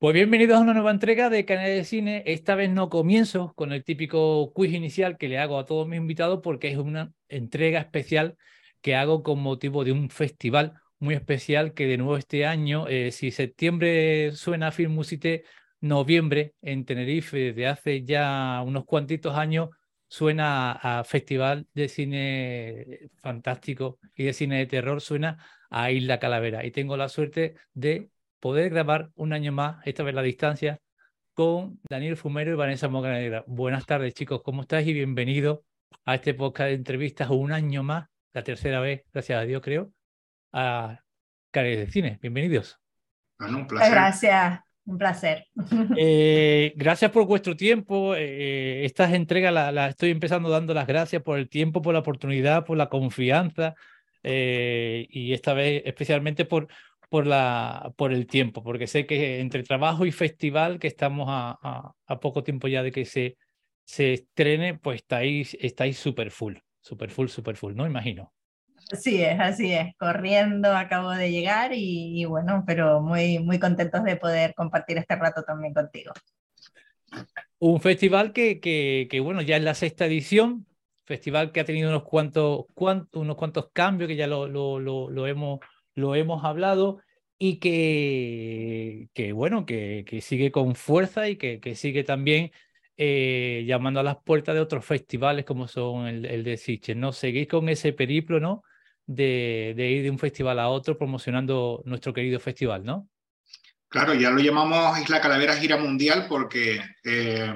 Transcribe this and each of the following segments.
Pues bienvenidos a una nueva entrega de Canal de Cine. Esta vez no comienzo con el típico quiz inicial que le hago a todos mis invitados porque es una entrega especial que hago con motivo de un festival muy especial que de nuevo este año, eh, si septiembre suena Film Musite, noviembre en Tenerife, desde hace ya unos cuantitos años, suena a Festival de Cine Fantástico y de Cine de Terror, suena a Isla Calavera. Y tengo la suerte de poder grabar un año más, esta vez la distancia, con Daniel Fumero y Vanessa Mocanegra. Buenas tardes, chicos, ¿cómo estáis? Y bienvenidos a este podcast de entrevistas un año más, la tercera vez, gracias a Dios, creo, a Cares de Cine. Bienvenidos. Bueno, un placer. Gracias. Un placer. Eh, gracias por vuestro tiempo. Eh, estas entregas las estoy empezando dando las gracias por el tiempo, por la oportunidad, por la confianza eh, y esta vez especialmente por, por, la, por el tiempo, porque sé que entre trabajo y festival, que estamos a, a, poco tiempo ya de que se, se estrene, pues estáis estáis súper full, súper full, súper full, ¿no? Imagino. Así es, así es, corriendo, acabo de llegar y, bueno, pero muy, muy contentos de poder compartir este rato también contigo. Un festival que, que, que bueno, ya es la sexta edición, festival que ha tenido unos cuantos, cuantos, unos cuantos cambios que ya lo, lo, lo, lo hemos lo hemos hablado y que, que bueno, que, que, sigue con fuerza y que, que sigue también eh, llamando a las puertas de otros festivales como son el, el de Siche, ¿no? Seguís con ese periplo, ¿no? De, de ir de un festival a otro promocionando nuestro querido festival, ¿no? Claro, ya lo llamamos Isla Calavera Gira Mundial porque eh,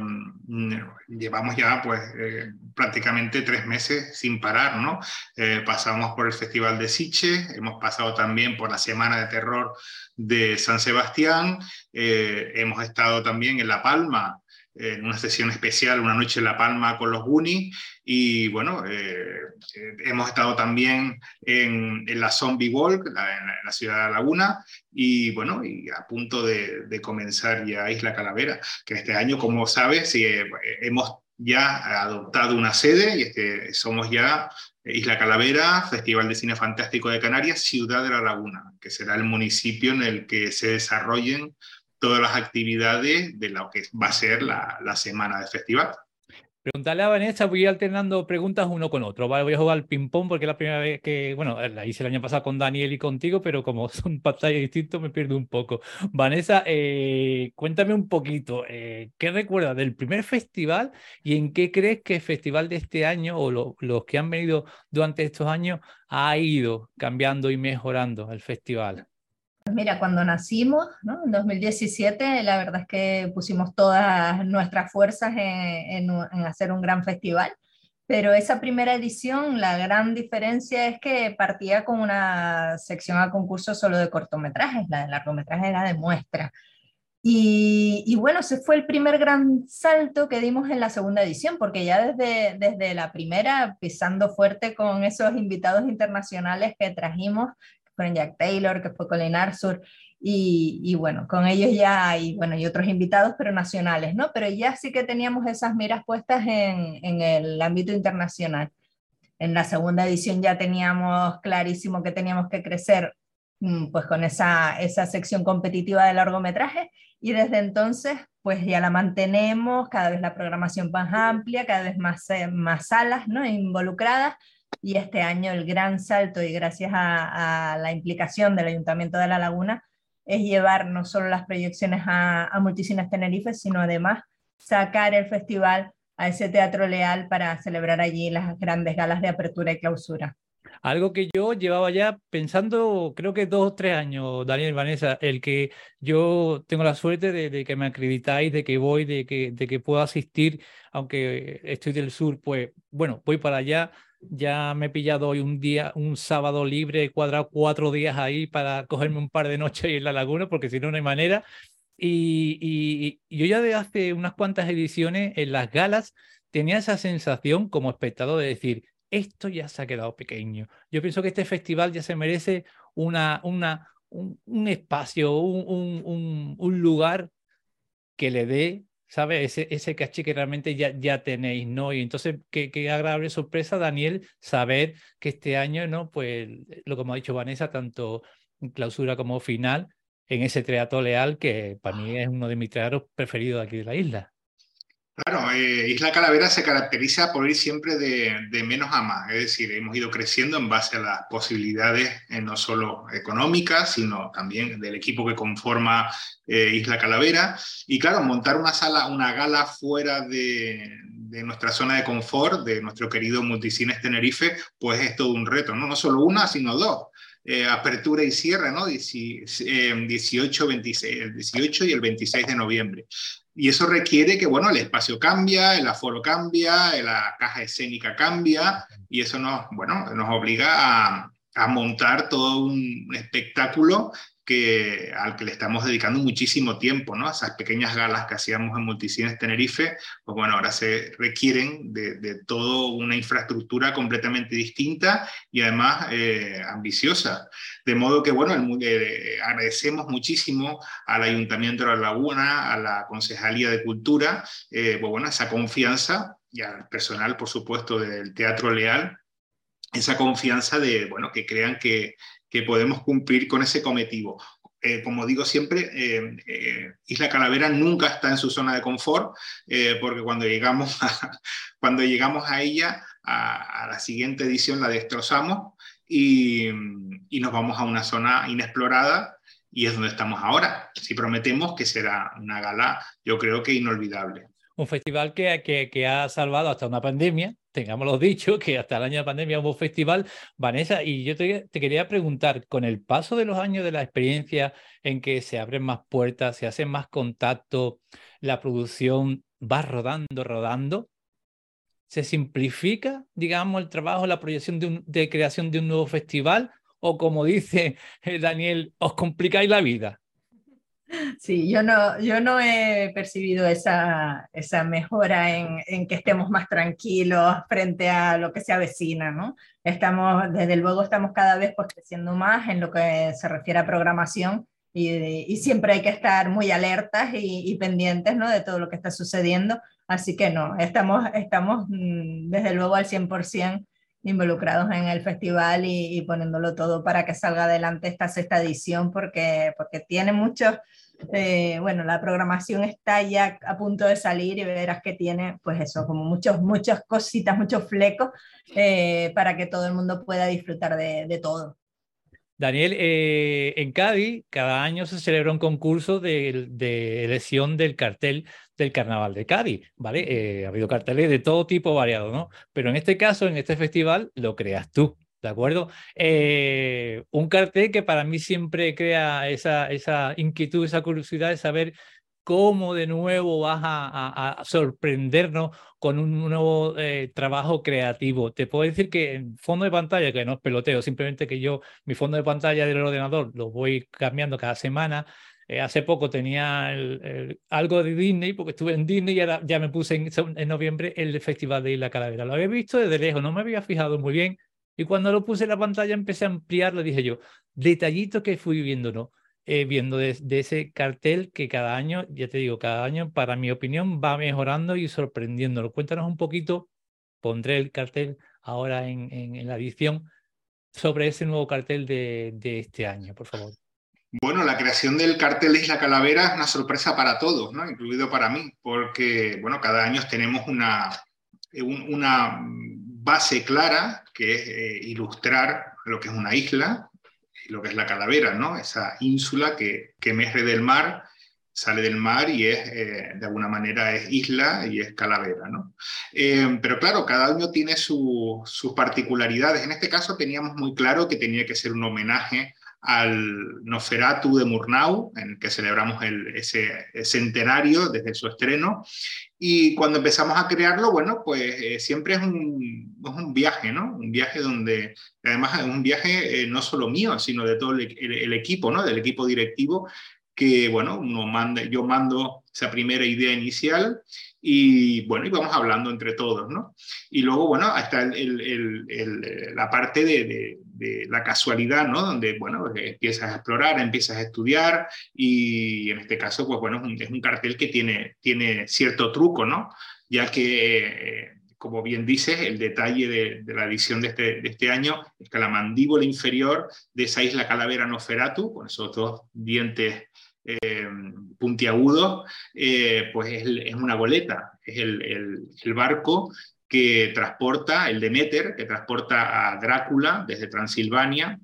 llevamos ya pues eh, prácticamente tres meses sin parar, ¿no? Eh, pasamos por el Festival de Siche, hemos pasado también por la Semana de Terror de San Sebastián, hemos estado también en La Palma en una sesión especial, una noche en La Palma con los Goonies, y bueno, eh, hemos estado también en, en la Zombie Walk, la, en, la, ciudad de La Laguna, y bueno, y a punto de, de, comenzar ya Isla Calavera, que este año, como sabes, eh, hemos ya adoptado una sede y este, somos ya Isla Calavera, Festival de Cine Fantástico de Canarias, Ciudad de la Laguna, que será el municipio en el que se desarrollen todas las actividades de lo que va a ser la, semana del festival. Preguntarle a Vanessa, voy alternando preguntas uno con otro. ¿vale? Voy a jugar al ping-pong porque es la primera vez que, bueno, la hice el año pasado con Daniel y contigo, pero como son pantallas distintos me pierdo un poco. Vanessa, eh, cuéntame un poquito, eh, ¿qué recuerdas del primer festival y en qué crees que el festival de este año o lo, los que han venido durante estos años ha ido cambiando y mejorando el festival? Mira, cuando nacimos, ¿no? en 2017, la verdad es que pusimos todas nuestras fuerzas en, en, en, hacer un gran festival, pero esa primera edición, la gran diferencia es que partía con una sección a concurso solo de cortometrajes, la de largometraje era de muestra. Y, y, bueno, ese fue el primer gran salto que dimos en la segunda edición, porque ya desde, desde la primera, pisando fuerte con esos invitados internacionales que trajimos, fueron Jack Taylor, que fue Colin Arthur, y, y, bueno, con ellos ya hay, bueno, y otros invitados, pero nacionales, ¿no? Pero ya sí que teníamos esas miras puestas en, en el ámbito internacional. En la segunda edición ya teníamos clarísimo que teníamos que crecer mm, pues con esa, esa sección competitiva de largometraje y desde entonces pues ya la mantenemos, cada vez la programación más amplia, cada vez más, eh, más salas ¿no? involucradas y este año el gran salto y gracias a, la implicación del Ayuntamiento de La Laguna es llevar no solo las proyecciones a, a Multicines Tenerife, sino además sacar el festival a ese teatro leal para celebrar allí las grandes galas de apertura y clausura. Algo que yo llevaba ya pensando, creo que dos o tres años, Daniel Vanessa, el que yo tengo la suerte de, que me acreditáis, de que voy, de que, de que puedo asistir, aunque estoy del sur, pues bueno, voy para allá. Ya me he pillado hoy un día, un sábado libre, he cuadrado cuatro días ahí para cogerme un par de noches en la laguna, porque si no, no hay manera. Y, yo ya de hace unas cuantas ediciones en las galas tenía esa sensación como espectador de decir, esto ya se ha quedado pequeño. Yo pienso que este festival ya se merece una, una, un, espacio, un, un, lugar que le dé, ¿sabes? Ese, ese caché que realmente ya, ya tenéis, ¿no? Y entonces, qué, qué agradable sorpresa, Daniel, saber que este año, ¿no? Pues lo como ha dicho Vanessa, tanto clausura como final, en ese teatro leal que para mí es uno de mis teatros preferidos aquí de la isla. Claro, eh, Isla Calavera se caracteriza por ir siempre de, menos a más, es decir, hemos ido creciendo en base a las posibilidades eh, no solo económicas, sino también del equipo que conforma eh, Isla Calavera. Y claro, montar una sala, una gala fuera de, nuestra zona de confort, de nuestro querido Multicines Tenerife, pues es todo un reto, ¿no? No solo una, sino dos. Eh, apertura y cierre, ¿no? 18, 26, el 18 y el 26 de noviembre. Y eso requiere que, bueno, el espacio cambia, el aforo cambia, la caja escénica cambia, y eso nos, bueno, nos obliga a, a montar todo un espectáculo que, al que le estamos dedicando muchísimo tiempo, ¿no? Esas pequeñas galas que hacíamos en Multicines Tenerife, pues bueno, ahora se requieren de, de toda una infraestructura completamente distinta y además eh, ambiciosa. De modo que, bueno, eh, agradecemos muchísimo al Ayuntamiento de La Laguna, a la Concejalía de Cultura, eh, pues bueno, esa confianza y al personal, por supuesto, del Teatro Leal, esa confianza de, bueno, que crean que, que podemos cumplir con ese cometido. Eh, como digo siempre, eh, eh, Isla Calavera nunca está en su zona de confort, porque cuando llegamos a, cuando llegamos a ella, a, la siguiente edición la destrozamos y, y, nos vamos a una zona inexplorada y es donde estamos ahora. Si prometemos que será una gala, yo creo que inolvidable un festival que, que, que, ha salvado hasta una pandemia, tengámoslo dicho, que hasta el año de pandemia hubo festival. Vanessa, y yo te, quería preguntar, con el paso de los años de la experiencia en que se abren más puertas, se hacen más contacto, la producción va rodando, rodando, ¿se simplifica, digamos, el trabajo, la proyección de, de creación de un nuevo festival? O como dice Daniel, os complicáis la vida. Sí, yo no, yo no he percibido esa, esa mejora en, en, que estemos más tranquilos frente a lo que se avecina, ¿no? Estamos, desde luego, estamos cada vez pues, creciendo más en lo que se refiere a programación y, y siempre hay que estar muy alertas y, y, pendientes, ¿no? De todo lo que está sucediendo. Así que no, estamos, estamos mm, desde luego al 100% involucrados en el festival y, y, poniéndolo todo para que salga adelante esta sexta edición porque, porque tiene muchos, eh, bueno, la programación está ya a punto de salir y verás que tiene pues eso, como muchos, muchas cositas, muchos flecos eh, para que todo el mundo pueda disfrutar de, todo. Daniel, eh, en Cádiz cada año se celebra un concurso de, de elección del cartel del Carnaval de Cádiz, ¿vale? Ha habido carteles de todo tipo variado, ¿no? Pero en este caso, en este festival, lo creas tú, ¿de acuerdo? Eh, un cartel que para mí siempre crea esa, esa inquietud, esa curiosidad de saber cómo de nuevo vas a, sorprendernos con un nuevo eh, trabajo creativo. Te puedo decir que en fondo de pantalla, que no es peloteo, simplemente que yo mi fondo de pantalla del ordenador lo voy cambiando cada semana, eh, hace poco tenía algo de Disney, porque estuve en Disney y ahora ya me puse en, noviembre el Festival de Isla Calavera. Lo había visto desde lejos, no me había fijado muy bien. Y cuando lo puse en la pantalla empecé a ampliarlo, dije yo, detallito que fui viendo, ¿no? Eh, viendo de, ese cartel que cada año, ya te digo, cada año, para mi opinión, va mejorando y sorprendiéndolo. Cuéntanos un poquito, pondré el cartel ahora en, en, en la edición, sobre ese nuevo cartel de, de este año, por favor. Bueno, la creación del cartel de Isla Calavera es una sorpresa para todos, ¿no? incluido para mí, porque bueno, cada año tenemos una, una base clara que es eh, ilustrar lo que es una isla y lo que es la calavera, ¿no? esa ínsula que, que emerge del mar, sale del mar y eh, de alguna manera, es isla y es calavera. ¿no? Eh, pero claro, cada año tiene sus particularidades. En este caso teníamos muy claro que tenía que ser un homenaje al Noferatu de Murnau, en el que celebramos el, ese, centenario desde su estreno. Y cuando empezamos a crearlo, bueno, pues eh, siempre es un, es un, viaje, ¿no? Un viaje donde, además es un viaje eh, no solo mío, sino de todo el, el, equipo, ¿no? Del equipo directivo, que, bueno, uno manda, yo mando esa primera idea inicial y bueno, y vamos hablando entre todos, ¿no? Y luego, bueno, está el, la parte de, de, la casualidad, ¿no? Donde, bueno, empiezas a explorar, empiezas a estudiar y en este caso, pues bueno, es un, cartel que tiene, tiene cierto truco, ¿no? Ya que... como bien dices, el detalle de, la edición de este, de este, año es que la mandíbula inferior de esa isla Calavera Noferatu, con esos dos dientes eh, puntiagudo, eh, pues es, una goleta, es el, el, barco que transporta, el Demeter, que transporta a Drácula desde Transilvania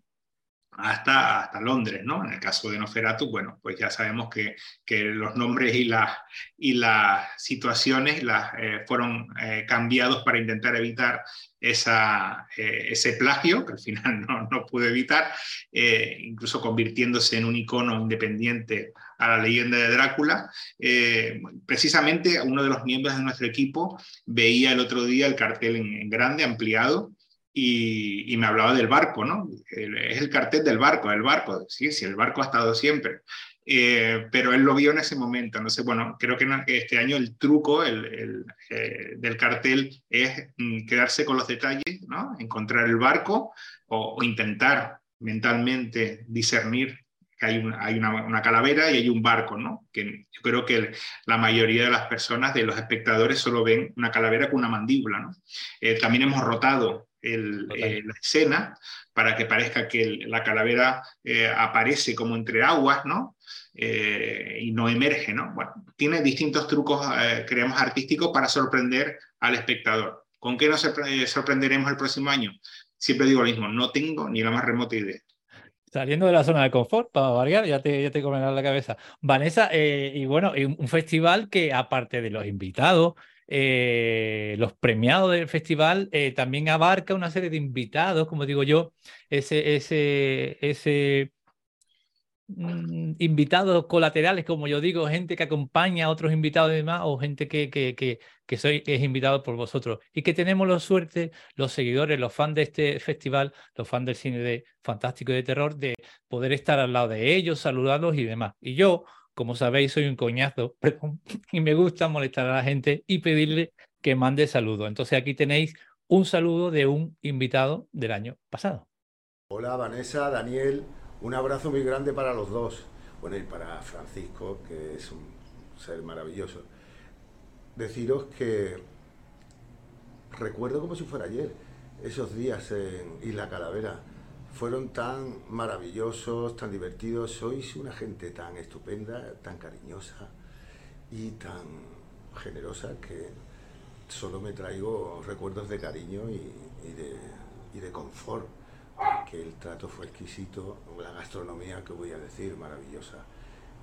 hasta, hasta Londres, ¿no? En el caso de Noferatu, bueno, pues ya sabemos que, que los nombres y, las y las situaciones las, eh, fueron eh, cambiados para intentar evitar esa, eh, ese plagio, que al final no, no pudo evitar, incluso convirtiéndose en un icono independiente a la leyenda de Drácula. precisamente uno de los miembros de nuestro equipo veía el otro día el cartel en grande, ampliado, y, me hablaba del barco, ¿no? es el cartel del barco, el barco, sí, sí, el barco ha estado siempre. Eh, pero él lo vio en ese momento. Entonces, bueno, creo que este año el truco el, eh, del cartel es mm, quedarse con los detalles, ¿no? Encontrar el barco o, intentar mentalmente discernir que hay, una, hay una, calavera y hay un barco, ¿no? Que yo creo que la mayoría de las personas, de los espectadores, solo ven una calavera con una mandíbula, ¿no? Eh, también hemos rotado eh, la escena para que parezca que la calavera eh, aparece como entre aguas, ¿no? Eh, y no emerge, ¿no? Bueno, tiene distintos trucos, creemos, artísticos para sorprender al espectador. ¿Con qué nos sorprenderemos el próximo año? Siempre digo lo mismo, no tengo ni la más remota idea. Saliendo de la zona de confort, para variar, ya te, ya te la cabeza. Vanessa, y bueno, un festival que aparte de los invitados, eh, los premiados del festival eh, también abarca una serie de invitados, como digo yo, ese, ese, ese mm, invitados colaterales, como yo digo, gente que acompaña a otros invitados y demás, o gente que, que, que, que soy, es invitado por vosotros. Y que tenemos la suerte, los seguidores, los fans de este festival, los fans del cine de fantástico y de terror, de poder estar al lado de ellos, saludarlos y demás. Y yo, como sabéis, soy un coñazo y me gusta molestar a la gente y pedirle que mande saludos. Entonces aquí tenéis un saludo de un invitado del año pasado. Hola Vanessa, Daniel, un abrazo muy grande para los dos. Bueno, y para Francisco, que es un ser maravilloso. Deciros que recuerdo como si fuera ayer, esos días en Isla Calavera fueron tan maravillosos, tan divertidos. Sois una gente tan estupenda, tan cariñosa y tan generosa que solo me traigo recuerdos de cariño y, de, de, confort. Que el trato fue exquisito, la gastronomía, que voy a decir, maravillosa.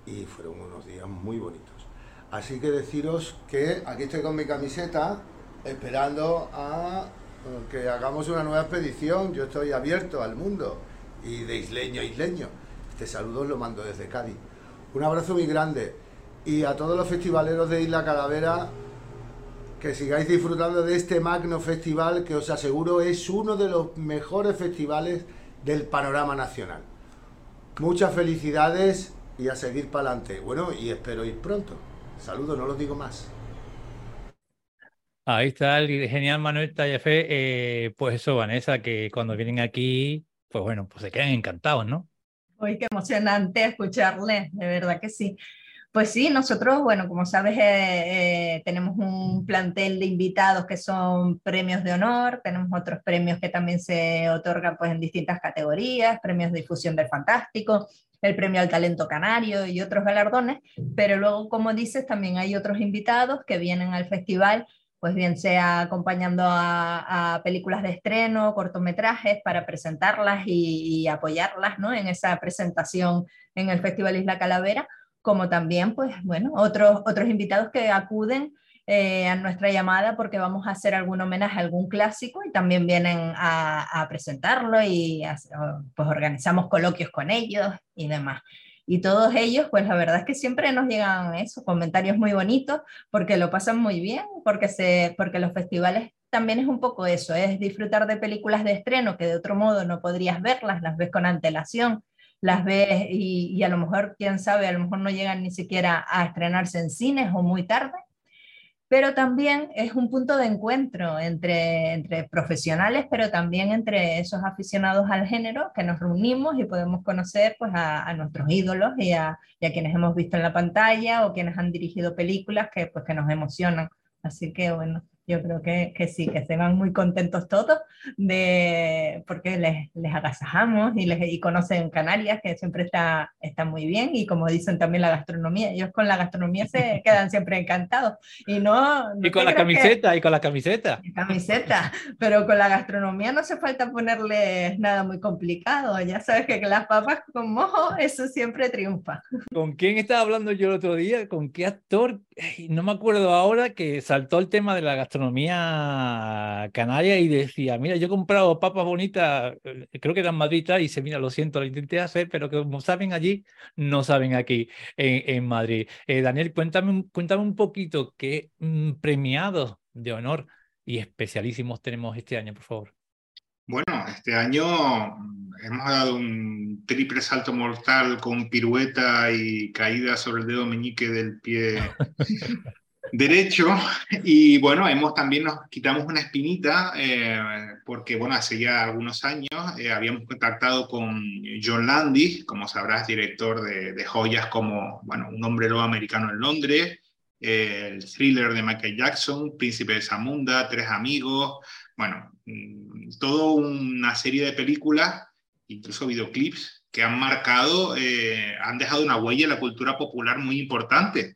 Y fueron unos días muy bonitos. Así que deciros que aquí estoy con mi camiseta esperando a que hagamos una nueva expedición, yo estoy abierto al mundo y de isleño a isleño. Este saludo lo mando desde Cádiz. Un abrazo muy grande y a todos los festivaleros de Isla Calavera que sigáis disfrutando de este magno festival que os aseguro es uno de los mejores festivales del panorama nacional. Muchas felicidades y a seguir para adelante. Bueno, y espero ir pronto. Saludos, no los digo más. Ahí está el genial Manuel Tallafe. Eh, pues eso, Vanessa, que cuando vienen aquí, pues bueno, pues se quedan encantados, ¿no? Uy, qué emocionante escucharle, de verdad que sí. Pues sí, nosotros, bueno, como sabes, eh, eh, tenemos un plantel de invitados que son premios de honor, tenemos otros premios que también se otorgan pues, en distintas categorías, premios de difusión del fantástico, el premio al talento canario y otros galardones, pero luego, como dices, también hay otros invitados que vienen al festival pues bien sea acompañando a, películas de estreno, cortometrajes, para presentarlas y, apoyarlas ¿no? en esa presentación en el Festival Isla Calavera, como también, pues bueno, otros, otros invitados que acuden eh, a nuestra llamada porque vamos a hacer algún homenaje a algún clásico y también vienen a, a presentarlo y pues organizamos coloquios con ellos y demás. Y todos ellos, pues la verdad es que siempre nos llegan esos comentarios muy bonitos porque lo pasan muy bien, porque, se, porque los festivales también es un poco eso, es disfrutar de películas de estreno que de otro modo no podrías verlas, las ves con antelación, las ves y, y a lo mejor, quién sabe, a lo mejor no llegan ni siquiera a estrenarse en cines o muy tarde pero también es un punto de encuentro entre, profesionales, pero también entre esos aficionados al género que nos reunimos y podemos conocer pues, a, nuestros ídolos y a, y a, quienes hemos visto en la pantalla o quienes han dirigido películas que, pues, que nos emocionan. Así que bueno, yo creo que, que, sí, que se van muy contentos todos de, porque les, les agasajamos y, les, y conocen Canarias, que siempre está, está muy bien, y como dicen también la gastronomía, ellos con la gastronomía se quedan siempre encantados. Y, no, y con la camiseta, y con la camiseta. Camiseta, pero con la gastronomía no hace falta ponerle nada muy complicado, ya sabes que las papas con mojo, eso siempre triunfa. ¿Con quién estaba hablando yo el otro día? ¿Con qué actor? No me acuerdo ahora que saltó el tema de la gastronomía gastronomía canaria y decía, mira, yo he comprado papas bonitas, eh, creo que eran Madrid y dice, mira, lo siento, lo intenté hacer, pero que como saben allí, no saben aquí en, Madrid. Eh, Daniel, cuéntame, cuéntame un poquito qué mm, premiados de honor y especialísimos tenemos este año, por favor. Bueno, este año mm, hemos dado un triple salto mortal con pirueta y caída sobre el dedo meñique del pie derecho y bueno, hemos también nos quitamos una espinita eh, porque bueno, hace ya algunos años eh, habíamos contactado con John Landis, como sabrás, director de, joyas como bueno, Un hombre lobo americano en Londres, eh, el thriller de Michael Jackson, Príncipe de Zamunda, Tres amigos, bueno, mm, toda una serie de películas, incluso videoclips que han marcado, han dejado una huella en la cultura popular muy importante.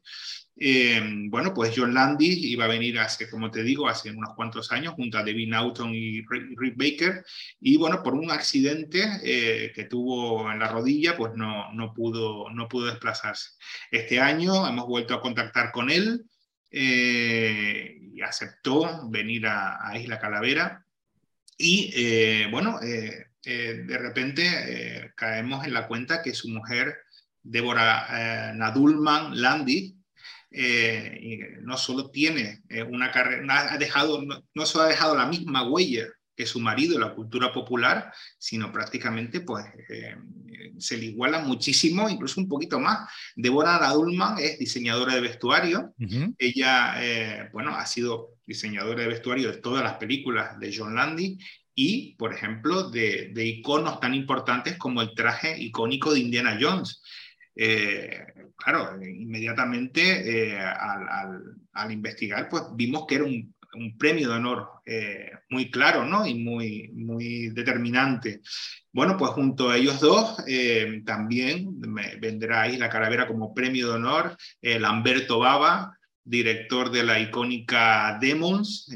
Eh, bueno, pues John Landis iba a venir hace, como te digo, hace unos cuantos años junto a David Naughton y Rick Baker y bueno, por un accidente eh, que tuvo en la rodilla, pues no, no, pudo, no pudo desplazarse. Este año hemos vuelto a contactar con él eh, y aceptó venir a, Isla Calavera y bueno, de repente caemos en la cuenta que su mujer, Débora Nadulman Landis, eh, no solo tiene eh, una carrera, ha dejado, no, solo ha dejado la misma huella que su marido en la cultura popular, sino prácticamente pues eh, se le iguala muchísimo, incluso un poquito más. Deborah Radulman es diseñadora de vestuario. Ella, bueno, ha sido diseñadora de vestuario de todas las películas de John Landy y, por ejemplo, de, de iconos tan importantes como el traje icónico de Indiana Jones. Eh, claro, inmediatamente eh, al, investigar, pues vimos que era un, premio de honor eh, muy claro ¿no? y muy, muy determinante. Bueno, pues junto a ellos dos también vendrá ahí la calavera como premio de honor Lamberto Baba, director de la icónica Demons,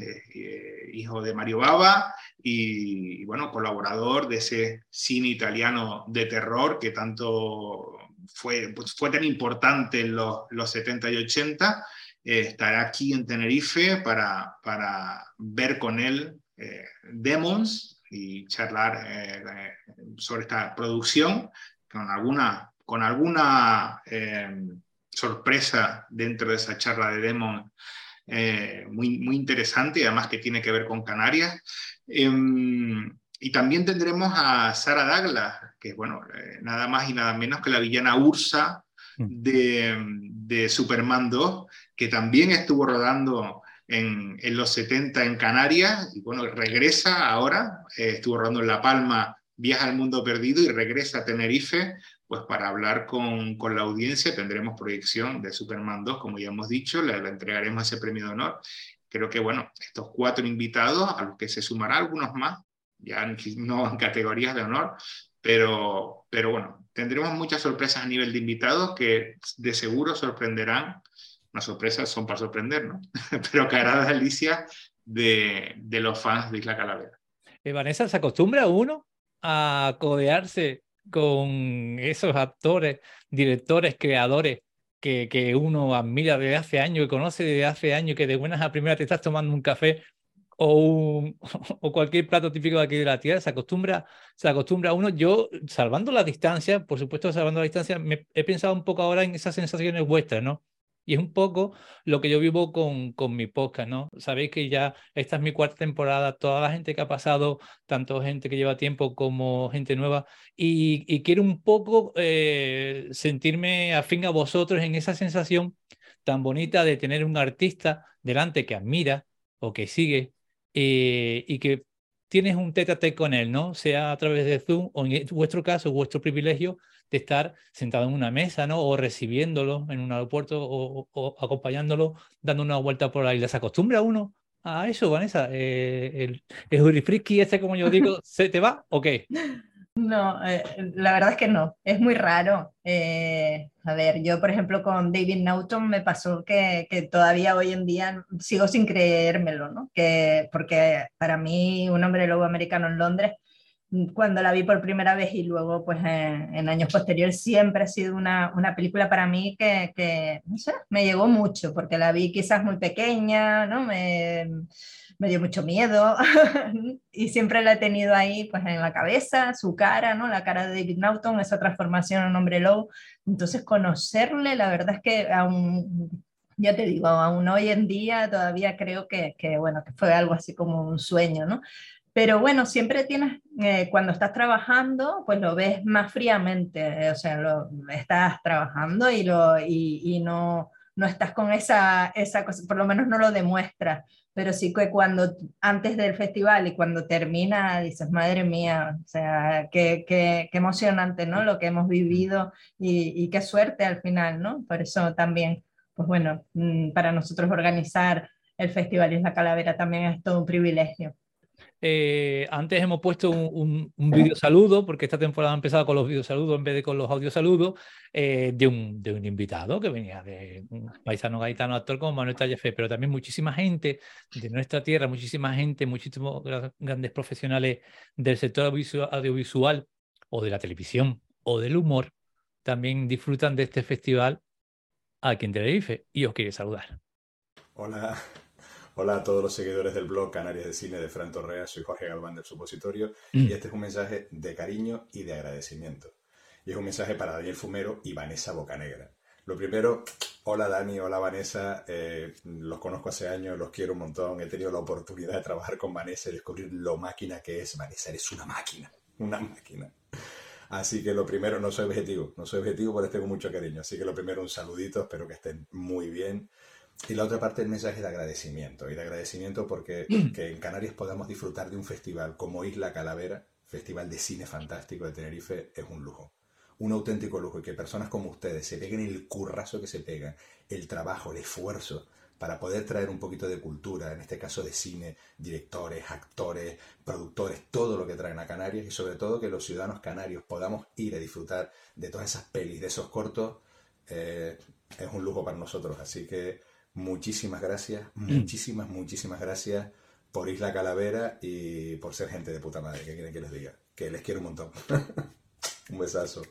hijo de Mario Baba, y, bueno, colaborador de ese cine italiano de terror que tanto fue, fue tan importante en los, los 70 y 80, eh, estará aquí en Tenerife para, para ver con él eh, Demons y charlar eh, sobre esta producción con alguna, con alguna sorpresa dentro de esa charla de Demons muy, muy interesante y además que tiene que ver con Canarias. Em, y también tendremos a Sara Douglas, que es bueno, eh, nada más y nada menos que la villana Ursa mm. de, de Superman 2, que también estuvo rodando en, en, los 70 en Canarias y bueno, regresa ahora, eh, estuvo rodando en La Palma, viaja al mundo perdido y regresa a Tenerife pues para hablar con, con, la audiencia tendremos proyección de Superman 2, como ya hemos dicho, le, le, entregaremos ese premio de honor. Creo que, bueno, estos cuatro invitados, a los que se sumará algunos más, ya no en categorías de honor, pero, pero bueno, tendremos muchas sorpresas a nivel de invitados que de seguro sorprenderán. Las sorpresas son para sorprender, ¿no? pero que hará delicia de, de los fans de Isla Calavera. Eh, Vanessa, ¿se acostumbra uno a codearse con esos actores, directores, creadores que, que, uno admira desde hace años, que conoce desde hace años, que de buenas a primeras te estás tomando un café o, un, o cualquier plato típico de aquí de la tierra, se acostumbra, se acostumbra uno. Yo, salvando la distancia, por supuesto, salvando la distancia, me he pensado un poco ahora en esas sensaciones vuestras, ¿no? Y es un poco lo que yo vivo con, con mi podcast, ¿no? Sabéis que ya esta es mi cuarta temporada, toda la gente que ha pasado, tanto gente que lleva tiempo como gente nueva, y, y quiero un poco eh, sentirme afín a vosotros en esa sensación tan bonita de tener un artista delante que admira o que sigue eh, y que tienes un tete a tete con él, ¿no? Sea a través de Zoom o en vuestro caso, vuestro privilegio de estar sentado en una mesa, ¿no? O recibiéndolo en un aeropuerto o, o acompañándolo, dando una vuelta por ahí. ¿Se acostumbra uno a eso, Vanessa? Eh, ¿El, el este, como yo digo, ¿se te va o qué? No, eh, la verdad es que no, es muy raro. Eh, a ver, yo por ejemplo con David Naughton me pasó que, que, todavía hoy en día sigo sin creérmelo, ¿no? Que, porque para mí un hombre lobo americano en Londres cuando la vi por primera vez y luego pues en, en años posteriores siempre ha sido una, una película para mí que, que, no sé, me llegó mucho porque la vi quizás muy pequeña, ¿no? Me, me dio mucho miedo y siempre la he tenido ahí pues en la cabeza, su cara, ¿no? La cara de David Naughton, esa transformación en hombre lobo. Entonces conocerle, la verdad es que aún ya te digo, aún hoy en día todavía creo que, que, bueno, que fue algo así como un sueño, ¿no? Pero bueno, siempre tienes, eh, cuando estás trabajando, pues lo ves más fríamente, eh, o sea, lo, estás trabajando y, lo, y, y, no, no estás con esa, esa cosa, por lo menos no lo demuestras, pero sí que cuando, antes del festival y cuando termina, dices, madre mía, o sea, qué, qué, qué emocionante, ¿no? Lo que hemos vivido y, y, qué suerte al final, ¿no? Por eso también, pues bueno, mm, para nosotros organizar el Festival Isla Calavera también es todo un privilegio. Eh, antes hemos puesto un, un, un video saludo, porque esta temporada ha empezado con los video saludos en vez de con los audio saludos, eh, de, un, de un invitado que venía de un paisano gaitano actor como Manuel Tallefe, pero también muchísima gente de nuestra tierra, muchísima gente, muchísimos grandes profesionales del sector audiovisual o de la televisión o del humor, también disfrutan de este festival aquí en Tenerife y os quiere saludar. Hola, Hola a todos los seguidores del blog Canarias de Cine de Fran Torrea, soy Jorge Galván del Supositorio mm. y este es un mensaje de cariño y de agradecimiento. Y es un mensaje para Daniel Fumero y Vanessa Bocanegra. Lo primero, hola Dani, hola Vanessa, eh, los conozco hace años, los quiero un montón, he tenido la oportunidad de trabajar con Vanessa y descubrir lo máquina que es. Vanessa, eres una máquina, una máquina. Así que lo primero, no soy objetivo, no soy objetivo, pero les tengo mucho cariño. Así que lo primero, un saludito, espero que estén muy bien. Y la otra parte del mensaje de agradecimiento. Y de agradecimiento porque que en Canarias podamos disfrutar de un festival como Isla Calavera, Festival de Cine Fantástico de Tenerife, es un lujo. Un auténtico lujo. Y que personas como ustedes se peguen el currazo que se pegan, el trabajo, el esfuerzo para poder traer un poquito de cultura, en este caso de cine, directores, actores, productores, todo lo que traen a Canarias y sobre todo que los ciudadanos canarios podamos ir a disfrutar de todas esas pelis, de esos cortos, eh, es un lujo para nosotros. Así que muchísimas gracias, mm. muchísimas, muchísimas gracias por Isla Calavera y por ser gente de puta madre, que quieren que les diga. Que les quiero un montón. un besazo.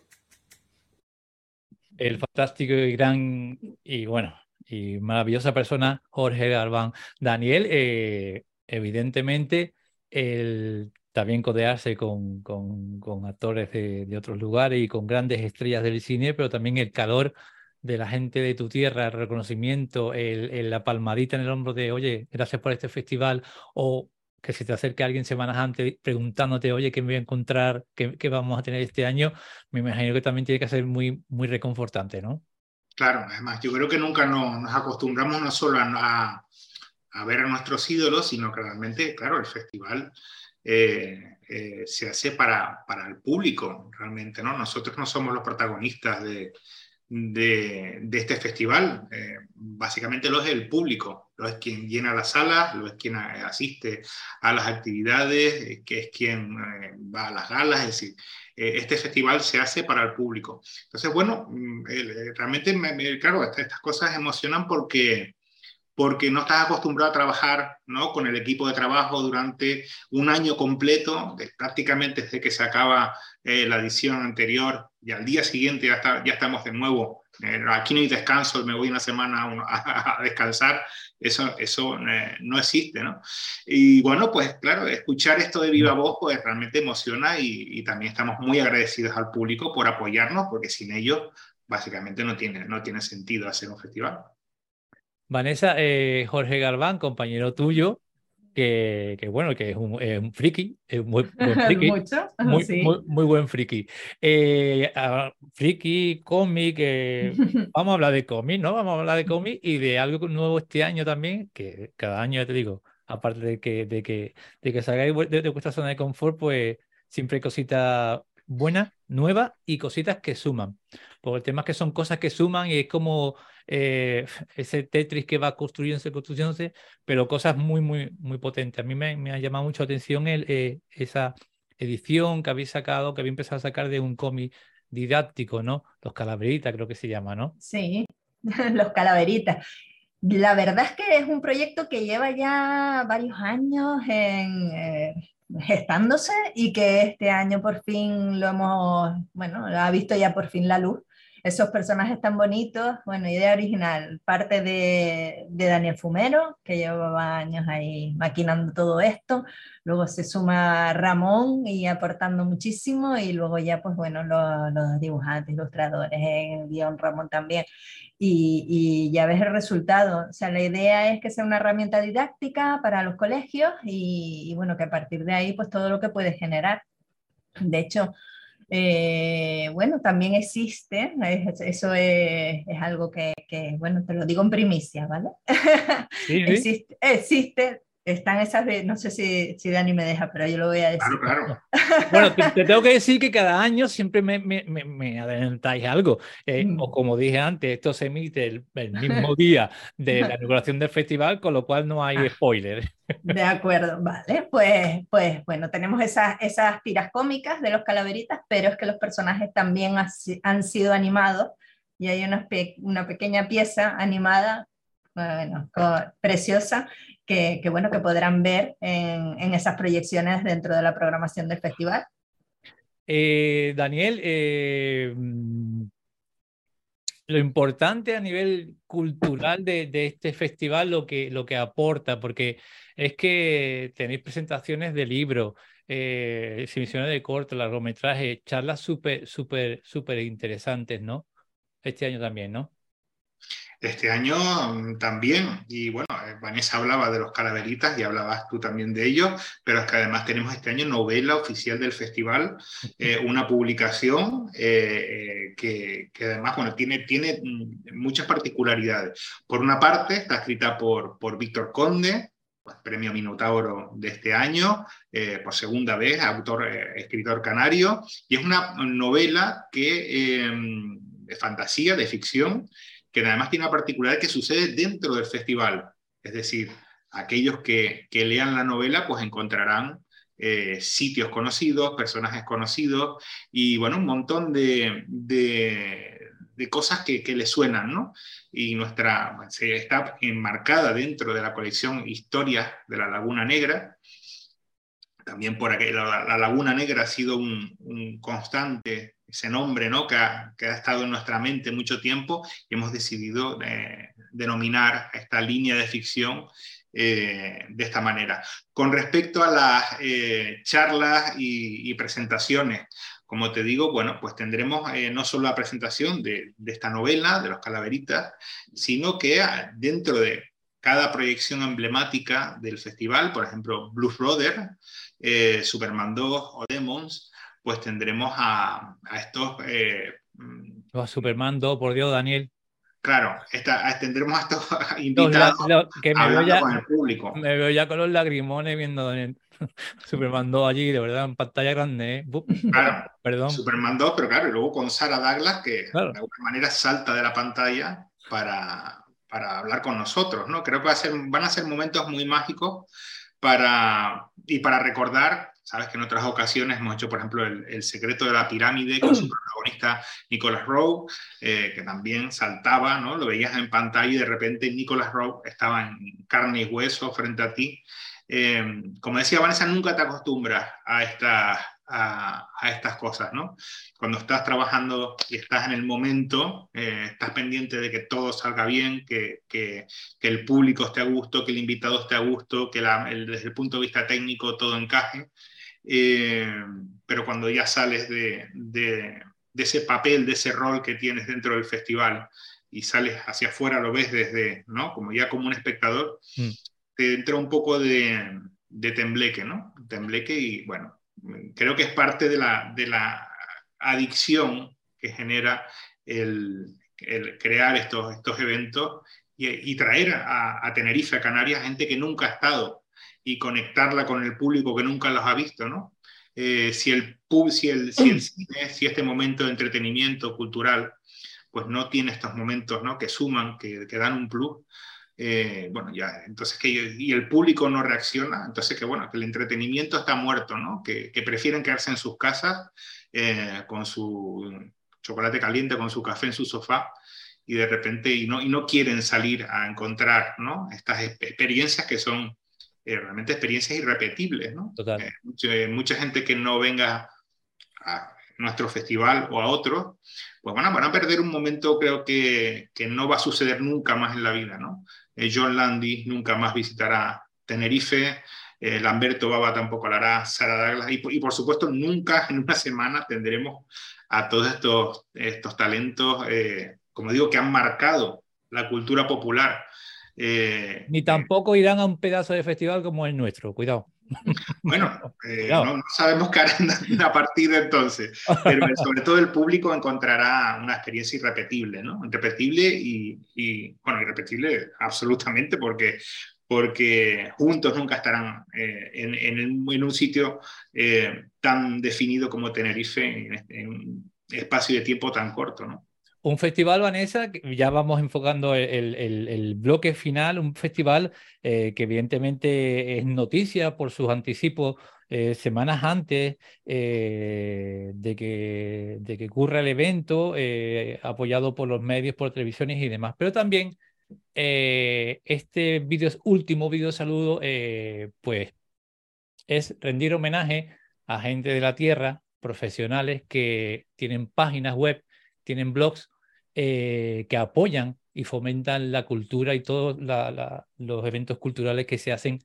El fantástico y gran y bueno, y maravillosa persona, Jorge Galván. Daniel, eh, evidentemente, el también codearse con, con, con actores de, de, otros lugares y con grandes estrellas del cine, pero también el calor de la gente de tu tierra, el reconocimiento, el, el, la palmadita en el hombro de, oye, gracias por este festival, o que se te acerque alguien semanas antes preguntándote, oye, ¿qué me voy a encontrar? ¿Qué, ¿Qué, vamos a tener este año? Me imagino que también tiene que ser muy, muy reconfortante, ¿no? Claro, además, yo creo que nunca no, nos acostumbramos no solo a, a, a, ver a nuestros ídolos, sino que realmente, claro, el festival se hace para, para el público, realmente, ¿no? Nosotros no somos los protagonistas de, de, este festival. Eh, básicamente lo es el público, lo es quien llena las salas, lo es quien asiste a las actividades, eh, que es quien eh, va a las galas, es decir, este festival se hace para el público. Entonces, bueno, mm, realmente, claro, estas cosas emocionan porque porque no estás acostumbrado a trabajar ¿no? con el equipo de trabajo durante un año completo, prácticamente desde que se acaba la edición anterior y al día siguiente ya, está, ya estamos de nuevo. Eh, aquí no hay descanso, me voy una semana a, descansar, eso, eso eh, no existe. ¿no? Y bueno, pues claro, escuchar esto de viva voz pues realmente emociona y, también estamos muy agradecidos al público por apoyarnos, porque sin ellos básicamente no tiene, no tiene sentido hacer un festival. Vanessa, eh, Jorge Galván, compañero tuyo, que, que, bueno, que es un, un friki, es muy buen friki, muy, muy, buen friki. Eh, friki, cómic, eh, vamos a hablar de cómic, ¿no? Vamos a hablar de cómic y de algo nuevo este año también, que cada año, ya te digo, aparte de que, de que, de que salgáis de, de vuestra zona de confort, pues siempre hay cositas buenas, nuevas y cositas que suman. Porque el tema es que son cosas que suman y es como eh, ese Tetris que va construyéndose, construyéndose, pero cosas muy, muy, muy potentes. A mí me, ha llamado mucho atención el, eh, esa edición que habéis sacado, que habéis empezado a sacar de un cómic didáctico, ¿no? Los calaveritas creo que se llama, ¿no? Sí, los calaveritas. La verdad es que es un proyecto que lleva ya varios años en, eh, gestándose y que este año por fin lo hemos, bueno, ha visto ya por fin la luz esos personajes tan bonitos, bueno, idea original, parte de, Daniel Fumero, que llevaba años ahí maquinando todo esto, luego se suma Ramón y aportando muchísimo, y luego ya, pues bueno, los, dibujantes, ilustradores, en guion Ramón también, y, ya ves el resultado. O sea, la idea es que sea una herramienta didáctica para los colegios y, y bueno, que a partir de ahí, pues todo lo que puede generar. De hecho, eh, bueno, también existe, eso es, algo que, bueno, te lo digo en primicia, ¿vale? existe, existe están esas, no sé si, si Dani me deja, pero yo lo voy a decir. Claro, claro. Bueno, te, tengo que decir que cada año siempre me, me, me, adelantáis algo. Eh, mm. O como dije antes, esto se emite el, mismo día de la inauguración del festival, con lo cual no hay ah. spoiler. De acuerdo, vale. Pues, pues bueno, tenemos esas, esas tiras cómicas de los calaveritas, pero es que los personajes también han sido animados y hay una, una pequeña pieza animada bueno, preciosa que, bueno, que podrán ver en, esas proyecciones dentro de la programación del festival. Eh, Daniel, eh, lo importante a nivel cultural de, este festival, lo que, lo que aporta, porque es que tenéis presentaciones de libros, eh, exhibiciones de corto, largometraje, charlas súper, súper, súper interesantes, ¿no? Este año también, ¿no? Este año mm, también, y bueno, eh, Vanessa hablaba de los calaveritas y hablabas tú también de ellos, pero es que además tenemos este año novela oficial del festival, eh, una publicación eh, que, además bueno, tiene, tiene mm, muchas particularidades. Por una parte, está escrita por, por Víctor Conde, pues, premio Minotauro de este año, por segunda vez, autor, escritor canario, y es una novela que, de fantasía, de ficción, que además tiene una particularidad que sucede dentro del festival. Es decir, aquellos que, lean la novela pues encontrarán eh, sitios conocidos, personajes conocidos y bueno, un montón de, cosas que, que, le suenan, ¿no? Y nuestra, se está enmarcada dentro de la colección Historias de la Laguna Negra. También por aquí, la, Laguna Negra ha sido un constante ese nombre ¿no? que, ha, estado en nuestra mente mucho tiempo y hemos decidido eh, denominar esta línea de ficción eh, de esta manera. Con respecto a las eh, charlas y, presentaciones, como te digo, bueno, pues tendremos no solo la presentación de, esta novela, de los calaveritas, sino que ah, dentro de cada proyección emblemática del festival, por ejemplo, Blues Brother, Superman 2 o Demons, pues tendremos a, estos... Eh, mm, a Superman 2, por Dios, Daniel. Claro, tendremos a estos invitados que me veo ya, con el público. Me veo ya con los lagrimones viendo Superman 2 allí, de verdad, en pantalla grande. ¿eh? Claro, perdón. Superman 2, pero claro, y luego con Sara Douglas, que de alguna manera salta de la pantalla para, para hablar con nosotros, ¿no? Creo que va a ser, van a ser momentos muy mágicos para, y para recordar Sabes que en otras ocasiones hemos hecho, por ejemplo, el, secreto de la pirámide con su protagonista Nicholas Rowe, eh, que también saltaba, ¿no? Lo veías en pantalla y de repente Nicholas Rowe estaba en carne y hueso frente a ti. Eh, como decía Vanessa, nunca te acostumbras a estas a, estas cosas, ¿no? Cuando estás trabajando y estás en el momento, eh, estás pendiente de que todo salga bien, que, que, el público esté a gusto, que el invitado esté a gusto, que desde el punto de vista técnico todo encaje. Eh, pero cuando ya sales de, de, ese papel, de ese rol que tienes dentro del festival y sales hacia afuera, lo ves desde, ¿no? Como ya como un espectador, mm. te entra un poco de, de tembleque, ¿no? Tembleque y bueno, creo que es parte de la, de la adicción que genera el, el crear estos, estos eventos y, y traer a, a, Tenerife, a Canarias, gente que nunca ha estado y conectarla con el público que nunca los ha visto, ¿no? Eh, si, el, si, el, si el cine, si este momento de entretenimiento cultural, pues no tiene estos momentos ¿no? que suman, que, que dan un plus, eh, bueno, ya, entonces que y el público no reacciona, entonces que bueno, que el entretenimiento está muerto, ¿no? Que, que prefieren quedarse en sus casas eh, con su chocolate caliente, con su café en su sofá y de repente y no, y no quieren salir a encontrar, ¿no? Estas experiencias que son eh, realmente experiencias irrepetibles, ¿no? Total. mucha gente que no venga a nuestro festival o a otro, pues van a, van a perder un momento creo que, que no va a suceder nunca más en la vida, ¿no? Eh, John Landy nunca más visitará Tenerife, eh, Lamberto Baba tampoco lo hará, Sara Douglas, y, por supuesto nunca en una semana tendremos a todos estos, estos talentos, eh, como digo, que han marcado la cultura popular. Ni tampoco irán a un pedazo de festival como el nuestro, cuidado. Bueno, no, sabemos qué harán a partir de entonces, pero sobre todo el público encontrará una experiencia irrepetible, ¿no? Irrepetible y, y bueno, irrepetible absolutamente porque, porque juntos nunca estarán eh, en, en, un sitio eh, tan definido como Tenerife en, un espacio de tiempo tan corto, ¿no? Un festival, Vanessa, ya vamos enfocando el, el, bloque final, un festival eh, que evidentemente es noticia por sus anticipos eh, semanas antes eh, de, que, de que ocurra el evento, apoyado por los medios, por televisiones y demás. Pero también este video, último video saludo, pues es rendir homenaje a gente de la tierra, profesionales que tienen páginas web, tienen blogs eh, que apoyan y fomentan la cultura y todos los eventos culturales que se hacen,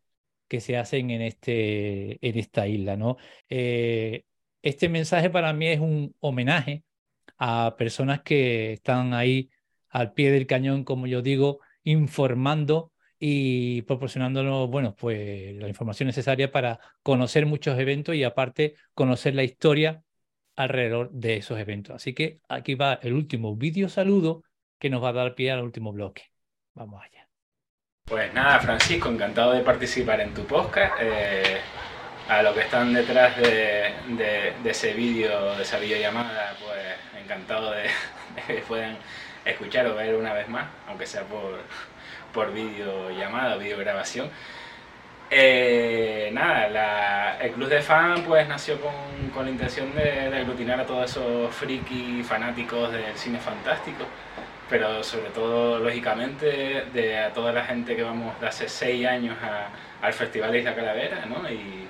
que se hacen en, este, en esta isla. ¿no? Eh, este mensaje para mí es un homenaje a personas que están ahí al pie del cañón, como yo digo, informando y proporcionándonos, bueno, pues la información necesaria para conocer muchos eventos y aparte conocer la historia alrededor de esos eventos. Así que aquí va el último vídeo saludo que nos va a dar pie al último bloque. Vamos allá. Pues nada, Francisco, encantado de participar en tu podcast. Eh, a lo que están detrás de, ese vídeo, de esa videollamada, pues encantado de, que puedan escuchar o ver una vez más, aunque sea por, por videollamada o videograbación. Eh, nada, el club de fan pues nació con, con la intención de, aglutinar a todos esos friki fanáticos del cine fantástico, pero sobre todo, lógicamente, de a toda la gente que vamos de hace seis años al Festival de Isla Calavera, ¿no? Y,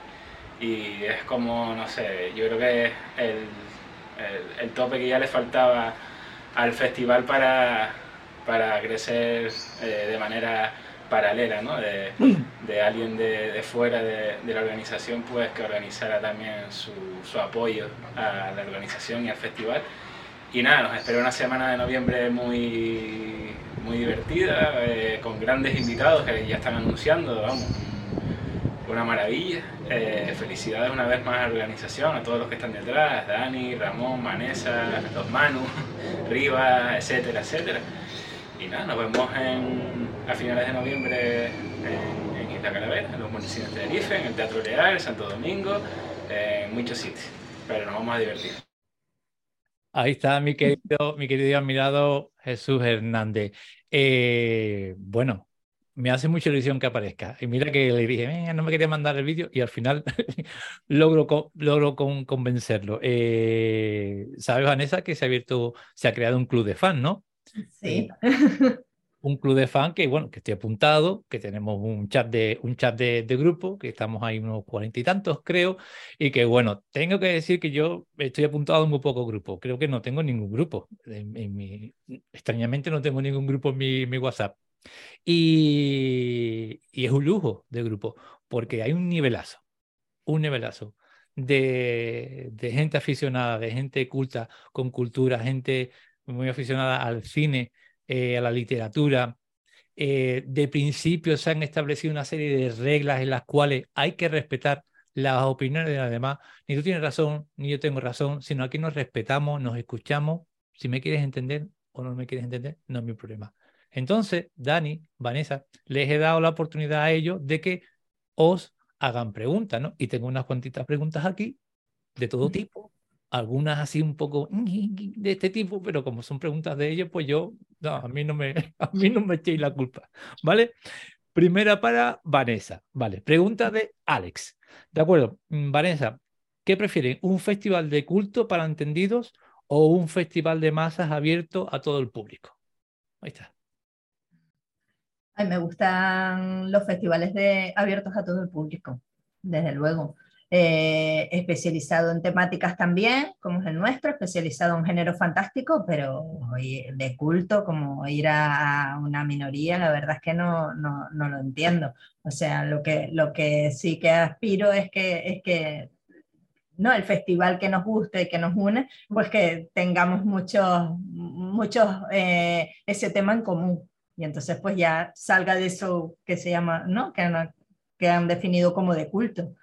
y, es como, no sé, yo creo que es el, el, tope que ya le faltaba al festival para, para crecer eh, de manera paralela, ¿no? de, de alguien de, de fuera de, de, la organización pues, que organizara también su, su, apoyo a la organización y al festival. Y nada, nos espera una semana de noviembre muy, muy divertida, eh, con grandes invitados que ya están anunciando, vamos, una maravilla. Eh, felicidades una vez más a la organización, a todos los que están detrás, Dani, Ramón, Manesa, los Manu, Rivas, etcétera, etcétera. Y nada, nos vemos a finales de noviembre en, Isla Calavera, en los municipios de Tenerife, en el Teatro Real, Santo Domingo, en muchos sitios. Pero nos vamos a divertir. Ahí está mi querido, mi querido admirado Jesús Hernández. Eh, bueno, me hace mucha ilusión que aparezca. Y mira que le dije, no me quería mandar el vídeo y al final logro, logro convencerlo. Eh, ¿Sabes, Vanessa, que se ha abierto, se ha creado un club de fans, ¿no? Sí. un club de fans que, bueno, que estoy apuntado, que tenemos un chat de, un chat de, grupo, que estamos ahí unos cuarenta y tantos, creo, y que, bueno, tengo que decir que yo estoy apuntado en muy poco grupo. Creo que no tengo ningún grupo. En, mi, extrañamente no tengo ningún grupo en mi, mi WhatsApp. Y, y, es un lujo de grupo, porque hay un nivelazo, un nivelazo de, de gente aficionada, de gente culta, con cultura, gente muy aficionada al cine, eh, a la literatura. Eh, de principio se han establecido una serie de reglas en las cuales hay que respetar las opiniones de los demás. Ni tú tienes razón, ni yo tengo razón, sino aquí nos respetamos, nos escuchamos. Si me quieres entender o no me quieres entender, no es mi problema. Entonces, Dani, Vanessa, les he dado la oportunidad a ellos de que os hagan preguntas, ¿no? Y tengo unas cuantitas preguntas aquí de todo tipo, algunas así un poco de este tipo, pero como son preguntas de ellos, pues yo, a mí no me, a mí no me echéis la culpa, ¿vale? Primera para Vanessa, ¿vale? Pregunta de Alex. De acuerdo, mm, Vanessa, ¿qué prefieren? ¿Un festival de culto para entendidos o un festival de masas abierto a todo el público? Ahí está. Ay, me gustan los festivales de, abiertos a todo el público, desde luego. Eh, especializado en temáticas también, como es el nuestro, especializado en género fantástico, pero de culto, como ir a una minoría, la verdad es que no, no, no lo entiendo. O sea, lo que, lo que sí que aspiro es que, es que ¿no? el festival que nos guste y que nos une, pues que tengamos muchos, muchos eh, ese tema en común. Y entonces pues ya salga de eso que se llama, ¿no? Que que han definido como de culto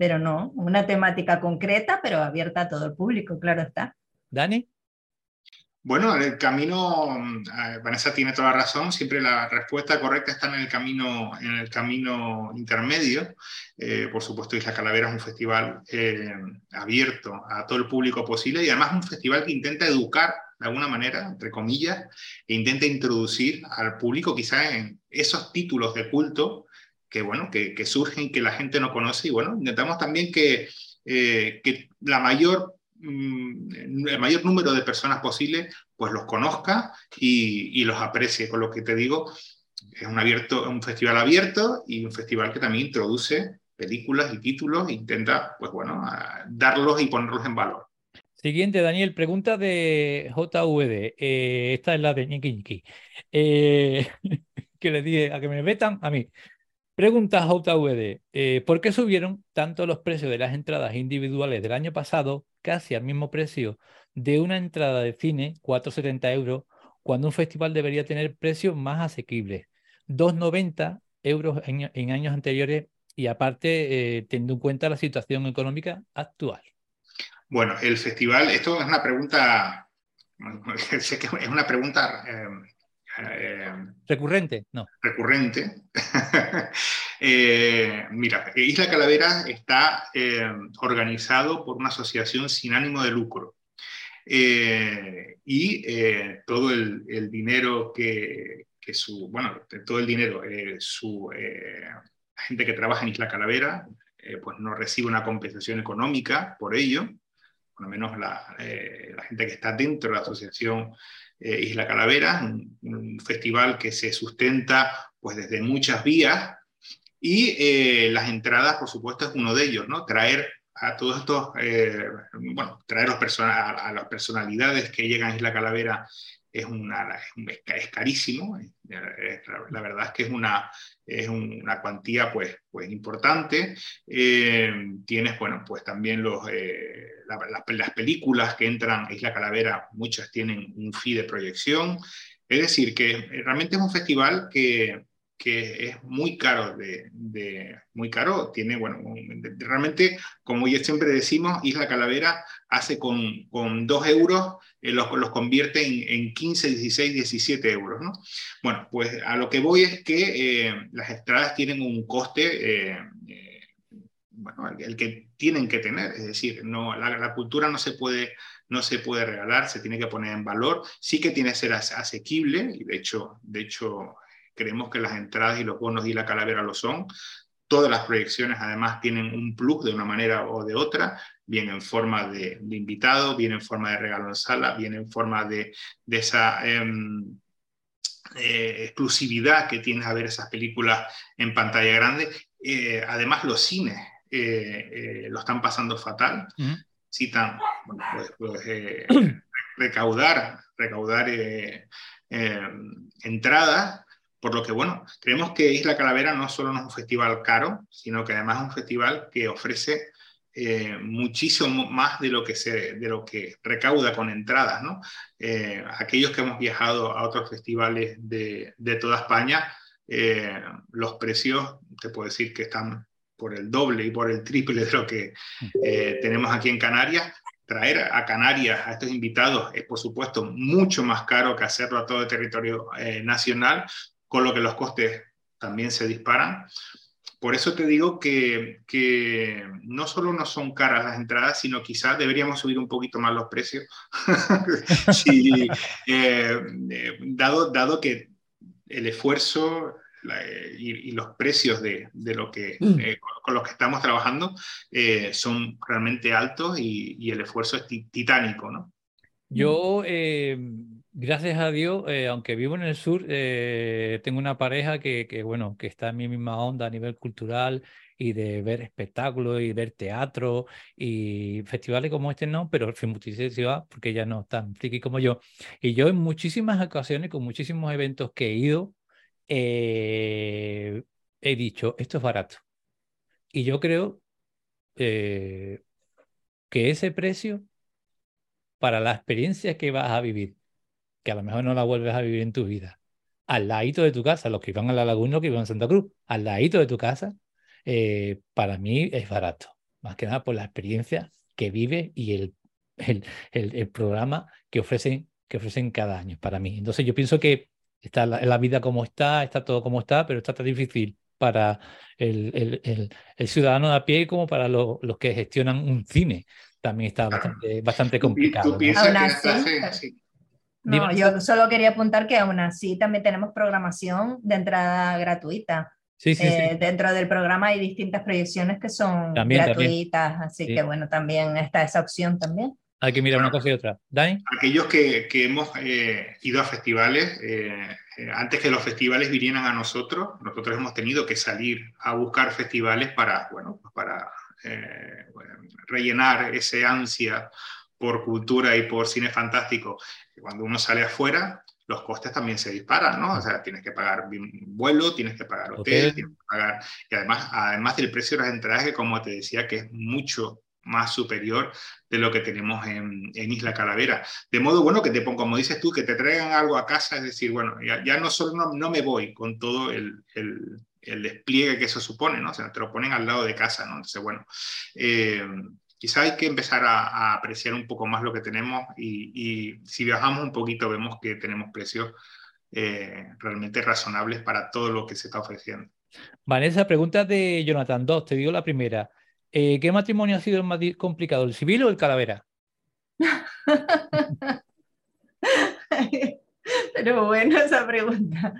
pero no, una temática concreta, pero abierta a todo el público, claro está. Dani. Bueno, el camino, eh, Vanessa tiene toda la razón, siempre la respuesta correcta está en el camino, en el camino intermedio. Eh, por supuesto, Isla Calavera es un festival eh, abierto a todo el público posible y además un festival que intenta educar de alguna manera, entre comillas, e intenta introducir al público quizá en esos títulos de culto que, bueno, que, que, surgen que la gente no conoce. Y bueno, intentamos también que, eh, que la mayor, mm, el mayor número de personas posible pues los conozca y, y, los aprecie. Con lo que te digo, es un, abierto, un festival abierto y un festival que también introduce películas y títulos e intenta, pues bueno, darlos y ponerlos en valor. Siguiente, Daniel, pregunta de JVD. Eh, esta es la de Ñiqui eh, que le dije a que me metan a mí. Pregunta JVD, eh, ¿por qué subieron tanto los precios de las entradas individuales del año pasado, casi al mismo precio de una entrada de cine, 4,70 euros, cuando un festival debería tener precios más asequibles? 2,90 euros en, años anteriores y aparte eh, teniendo en cuenta la situación económica actual. Bueno, el festival, esto es una pregunta, es una pregunta eh, eh, recurrente, no. Recurrente. Eh, mira, Isla Calavera está eh, organizado por una asociación sin ánimo de lucro. y todo el, dinero que, su, bueno, todo el dinero, su gente que trabaja en Isla Calavera, pues no recibe una compensación económica por ello, por lo menos la, la gente que está dentro de la asociación eh, Isla Calavera, un, festival que se sustenta pues, desde muchas vías y eh, las entradas, por supuesto, es uno de ellos, ¿no? Traer a todos estos, eh, bueno, traer los a, las personalidades que llegan a Isla Calavera es, una, es, carísimo, la, verdad es que es una, es una cuantía pues, pues importante. tienes, bueno, pues también los, las películas que entran a Isla Calavera, muchas tienen un fee de proyección. Es decir, que realmente es un festival que, que es muy caro, de, muy caro, tiene, bueno, realmente, como ya siempre decimos, Isla Calavera hace con, con 2 euros, eh, los, los, convierte en, en, 15, 16, 17 euros, ¿no? Bueno, pues a lo que voy es que eh, las entradas tienen un coste, eh, bueno, el, que tienen que tener, es decir, no, la, la cultura no se puede no se puede regalar, se tiene que poner en valor, sí que tiene que ser asequible, y de hecho, de hecho creemos que las entradas y los bonos y la calavera lo son. Todas las proyecciones además tienen un plus de una manera o de otra, bien en forma de, invitado, bien en forma de regalo en sala, bien en forma de, esa em, eh, exclusividad que tienes a ver esas películas en pantalla grande. Eh, además los cines eh, lo están pasando fatal. Citan, bueno, pues, pues recaudar, recaudar entradas por lo que, bueno, creemos que Isla Calavera no solo es un festival caro, sino que además es un festival que ofrece eh, muchísimo más de lo, que se, de lo que recauda con entradas. ¿no? Eh, aquellos que hemos viajado a otros festivales de, de toda España, eh, los precios, te puedo decir que están por el doble y por el triple de lo que tenemos aquí en Canarias. Traer a Canarias a estos invitados es, por supuesto, mucho más caro que hacerlo a todo el territorio nacional, con lo que los costes también se disparan. Por eso te digo que, que, no solo no son caras las entradas, sino quizás deberíamos subir un poquito más los precios, eh, eh, dado, dado que el esfuerzo y, los precios de, de lo que, mm. eh, con, los que estamos trabajando son realmente altos y, y, el esfuerzo es titánico. ¿no? Yo Gracias a Dios, eh, aunque vivo en el sur, eh, tengo una pareja que, bueno, que está en mi misma onda a nivel cultural y de ver espectáculos y ver teatro y festivales como este no, pero film ciudad porque ella no es tan friki como yo. Y yo en muchísimas ocasiones, con muchísimos eventos que he ido, eh, he dicho, esto es barato. Y yo creo que ese precio para la experiencia que vas a vivir que a lo mejor no la vuelves a vivir en tu vida, al ladito de tu casa, los que iban a la laguna, los que iban a Santa Cruz, al ladito de tu casa, eh, para mí es barato, más que nada por la experiencia que vive y el, el, el, programa que ofrecen, que ofrecen cada año para mí. Entonces yo pienso que está la, la vida como está, está todo como está, pero está tan difícil para el, el, ciudadano de a pie como para los que gestionan un cine. También está bastante, bastante complicado. No, yo solo quería apuntar que aún así también tenemos programación de entrada gratuita. Sí, sí, eh, Dentro del programa hay distintas proyecciones que son gratuitas, así que bueno, también está esa opción también. Hay que mirar una cosa y otra. ¿Dani? Aquellos que, que hemos eh, ido a festivales, eh, antes que los festivales vinieran a nosotros, nosotros hemos tenido que salir a buscar festivales para, bueno, para rellenar ese ansia por cultura y por cine fantástico cuando uno sale afuera, los costes también se disparan, ¿no? O sea, tienes que pagar vuelo, tienes que pagar hotel, tienes que pagar... Y además, además del precio de las entradas, que como te decía, que es mucho más superior de lo que tenemos en, en, Isla Calavera. De modo, bueno, que te pongan, como dices tú, que te traigan algo a casa, es decir, bueno, ya, ya no solo no, no, me voy con todo el, el, el, despliegue que eso supone, ¿no? O sea, te lo ponen al lado de casa, ¿no? Entonces, bueno, eh, quizá hay que empezar a, apreciar un poco más lo que tenemos y, si viajamos un poquito vemos que tenemos precios eh, realmente razonables para todo lo que se está ofreciendo. Vanessa, pregunta de Jonathan 2, te digo la primera. Eh, ¿Qué matrimonio ha sido más complicado, el civil o el calavera? Pero bueno, esa pregunta.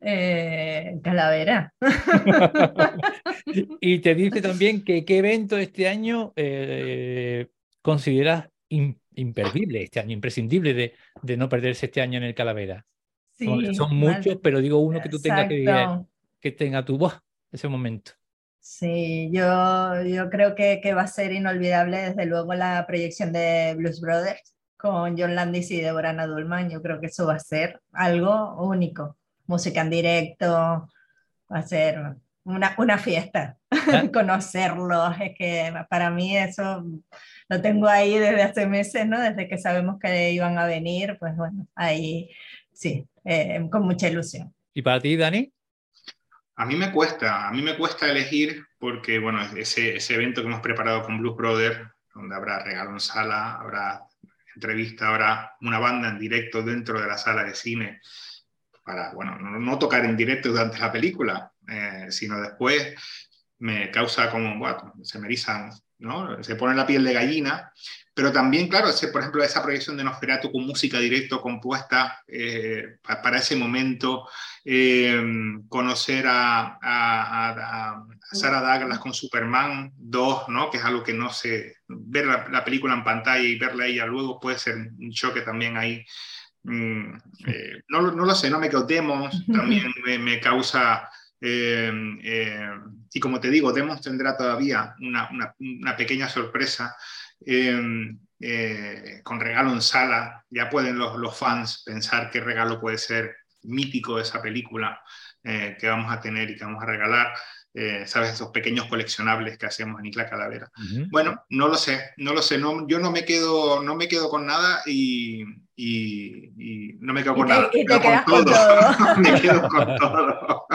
Eh, calavera. y te dice también que qué evento este año eh, consideras imperdible, este año, imprescindible de, de, no perderse este año en el Calavera. son, muchos, pero digo uno que tú tengas que vivir, que tenga tu voz ese momento. Sí, yo, yo creo que, que va a ser inolvidable desde luego la proyección de Blues Brothers con John Landis y Deborah Nadulman, yo creo que eso va a ser algo único. Música en directo, va a ser una, una fiesta, conocerlos, es que para mí eso lo tengo ahí desde hace meses, ¿no? Desde que sabemos que iban a venir, pues bueno, ahí sí, eh, con mucha ilusión. ¿Y para ti, Dani? A mí me cuesta, a mí me cuesta elegir porque, bueno, ese, ese evento que hemos preparado con Blues Brothers, donde habrá regalo en sala, habrá entrevista, habrá una banda en directo dentro de la sala de cine, para, bueno, no, tocar en directo durante la película, eh, sino después me causa como, se me erizan, ¿no? Se pone la piel de gallina, pero también, claro, ese, por ejemplo, esa proyección de Nosferatu con música directo compuesta eh, para ese momento, eh, conocer a, a, a, Sarah Douglas con Superman 2, ¿no? que es algo que no sé, ver la, película en pantalla y verla ella luego puede ser un choque también ahí. Mm, eh, no, no, lo sé, no me quedo Demos, también me, causa, eh, eh, y como te digo, Demos tendrá todavía una, una, pequeña sorpresa con regalo en sala, ya pueden los, los, fans pensar qué regalo puede ser mítico de esa película que vamos a tener y que vamos a regalar. Eh, ¿sabes? Esos pequeños coleccionables que hacemos en Isla Calavera. Bueno, no lo sé, no lo sé, no, yo no me quedo, no me quedo con nada y, y, no me quedo con nada. Y te, quedas con todo. me quedo con todo.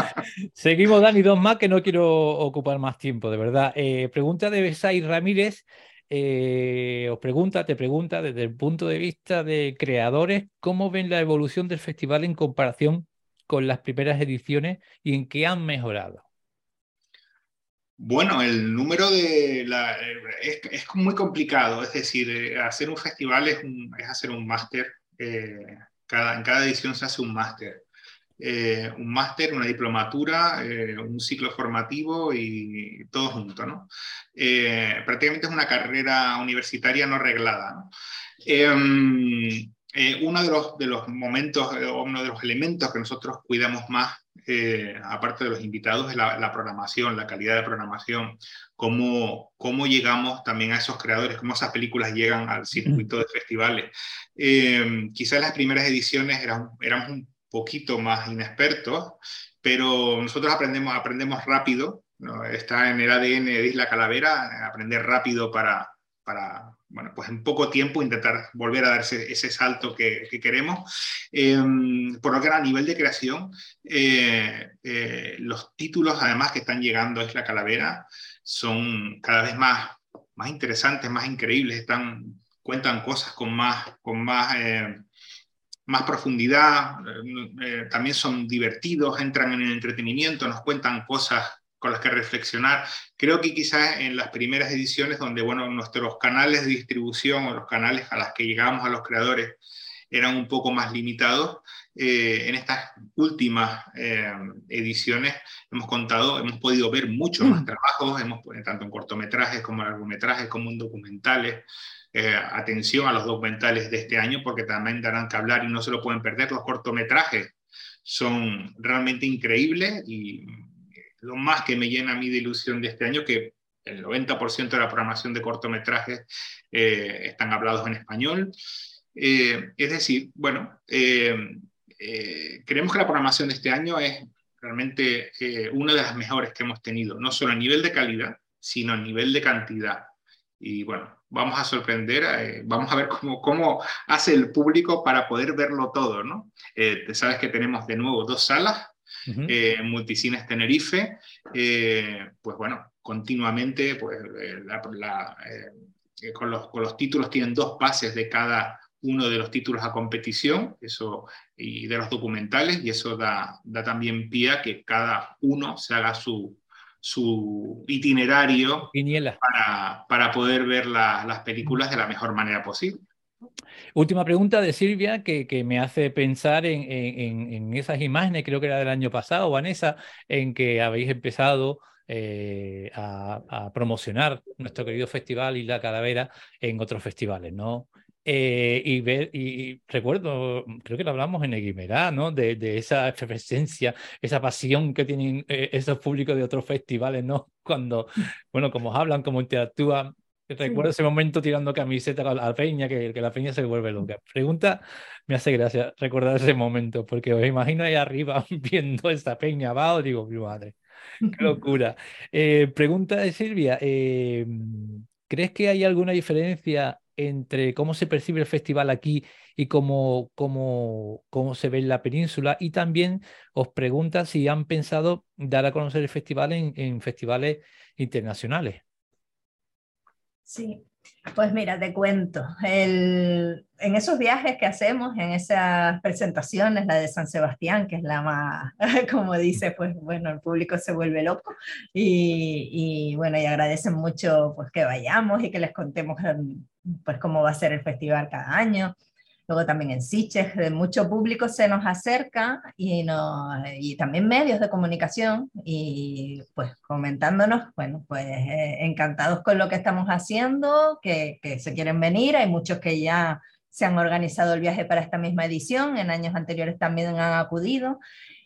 Seguimos, Dani, dos más que no quiero ocupar más tiempo, de verdad. Eh, pregunta de Besay Ramírez. Eh, os pregunta, te pregunta desde el punto de vista de creadores, ¿cómo ven la evolución del festival en comparación con las primeras ediciones y en qué han mejorado? Bueno, el número de la, es, muy complicado, es decir, eh, hacer un festival es, es hacer un máster, eh, cada, en cada edición se hace un máster. Eh, un máster, una diplomatura, un ciclo formativo y todo junto, ¿no? prácticamente es una carrera universitaria no reglada, ¿no? Em, uno de los, de los momentos, uno de los elementos que nosotros cuidamos más eh, aparte de los invitados, es la, programación, la calidad de programación, cómo, cómo llegamos también a esos creadores, cómo esas películas llegan al circuito de festivales. Eh, quizás las primeras ediciones eran, éramos un poquito más inexpertos, pero nosotros aprendemos, aprendemos rápido, está en el ADN de Isla Calavera, aprender rápido para, para, bueno, pues en poco tiempo intentar volver a darse ese salto que, queremos. Em, por lo que a nivel de creación, eh, eh, los títulos además que están llegando a Isla Calavera son cada vez más, más interesantes, más increíbles, están, cuentan cosas con más, con más, eh, más profundidad, también son divertidos, entran en el entretenimiento, nos cuentan cosas con las que reflexionar. Creo que quizás en las primeras ediciones donde, bueno, nuestros canales de distribución o los canales a los que llegamos a los creadores eran un poco más limitados, eh, en estas últimas eh, ediciones hemos contado, hemos podido ver muchos más mm. trabajos, hemos, tanto en cortometrajes como en largometrajes, como en documentales. Eh, atención a los documentales de este año porque también darán que hablar y no se lo pueden perder. Los cortometrajes son realmente increíbles y lo más que me llena a mí de ilusión de este año, que el 90% de la programación de cortometrajes eh, están hablados en español. Eh, es decir, bueno, eh, creemos que la programación de este año es realmente una de las mejores que hemos tenido, no solo a nivel de calidad, sino a nivel de cantidad. Y bueno, vamos a sorprender, vamos a ver cómo, cómo hace el público para poder verlo todo, ¿no? sabes que tenemos de nuevo dos salas, eh, Multicines Tenerife, eh, pues bueno, continuamente, pues eh, con, los, con, los, títulos tienen dos pases de cada uno de los títulos a competición, eso, y de los documentales, y eso da, da también pie a que cada uno se haga su, su itinerario para, para, poder ver las películas de la mejor manera posible. Última pregunta de Silvia que, que me hace pensar en, en, esas imágenes, creo que era del año pasado, Vanessa, en que habéis empezado eh, a, promocionar nuestro querido festival y la calavera en otros festivales, ¿no? Eh, y ver, y, recuerdo, creo que lo hablamos en Eguimerá, ¿no? De, de, esa efervescencia, esa pasión que tienen eh, esos públicos de otros festivales, ¿no? Cuando, bueno, como hablan, como interactúan, Recuerdo ese momento tirando camiseta a la peña, que, que la peña se vuelve loca. Pregunta, me hace gracia recordar ese momento, porque os imagino ahí arriba viendo esta peña abajo, digo, mi madre, qué locura. Eh, pregunta de Silvia, eh, ¿crees que hay alguna diferencia entre cómo se percibe el festival aquí y cómo, cómo, cómo se ve en la península. Y también os pregunta si han pensado dar a conocer el festival en, en festivales internacionales. Sí, pues mira, te cuento, el, en esos viajes que hacemos, en esas presentaciones, la de San Sebastián, que es la más, como dice, pues bueno, el público se vuelve loco y, y bueno, y agradecen mucho pues que vayamos y que les contemos pues cómo va a ser el festival cada año. Luego también en Siches, de mucho público se nos acerca y, no, y también medios de comunicación y pues comentándonos, bueno, pues eh, encantados con lo que estamos haciendo, que, que se quieren venir, hay muchos que ya se han organizado el viaje para esta misma edición, en años anteriores también han acudido.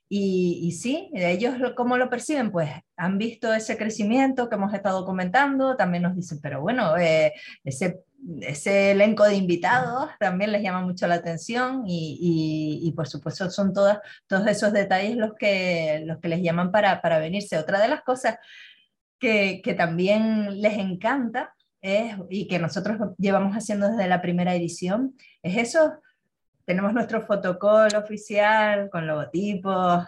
Y, y, sí, ellos cómo lo perciben, pues han visto ese crecimiento que hemos estado comentando, también nos dicen, pero bueno, eh, ese ese elenco de invitados también les llama mucho la atención y, y, por supuesto son todas, todos esos detalles los que, los que les llaman para, para venirse. Otra de las cosas que, que también les encanta es, y que nosotros llevamos haciendo desde la primera edición es eso. Tenemos nuestro fotocall oficial con logotipos,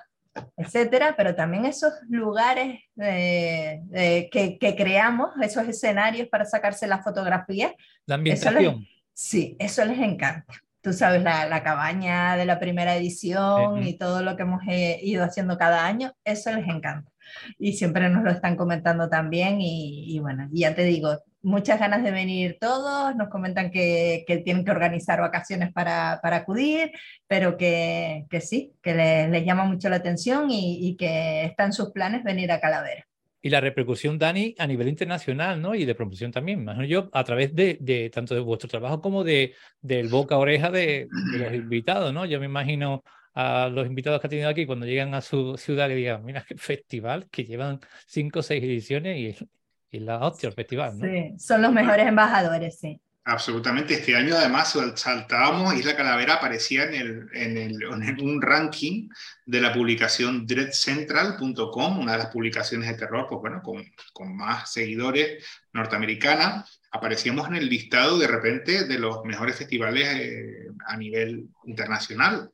etcétera, pero también esos lugares que, que, creamos, esos escenarios para sacarse las fotografías. La ambientación. sí, eso les encanta. Tú sabes, la, la cabaña de la primera edición y todo lo que hemos eh, ido haciendo cada año, eso les encanta. Y siempre nos lo están comentando también y, y bueno, ya te digo, muchas ganas de venir todos, nos comentan que, que tienen que organizar vacaciones para, para acudir, pero que, que sí, que les, les, llama mucho la atención y, y, que está en sus planes venir a Calavera. Y la repercusión, Dani, a nivel internacional, ¿no? Y de promoción también, imagino yo, a través de, de tanto de vuestro trabajo como de, del boca a oreja de, de los invitados, ¿no? Yo me imagino a los invitados que ha tenido aquí cuando llegan a su ciudad que digan, mira qué festival, que llevan cinco o seis ediciones y y la hostia, el festival, ¿no? Sí, son los mejores embajadores, sí. Absolutamente. Este año además saltábamos, Isla Calavera aparecía en, el, en, el, en un ranking de la publicación dreadcentral.com, una de las publicaciones de terror, pues bueno, con, con más seguidores norteamericana. Aparecíamos en el listado de repente de los mejores festivales eh, a nivel internacional.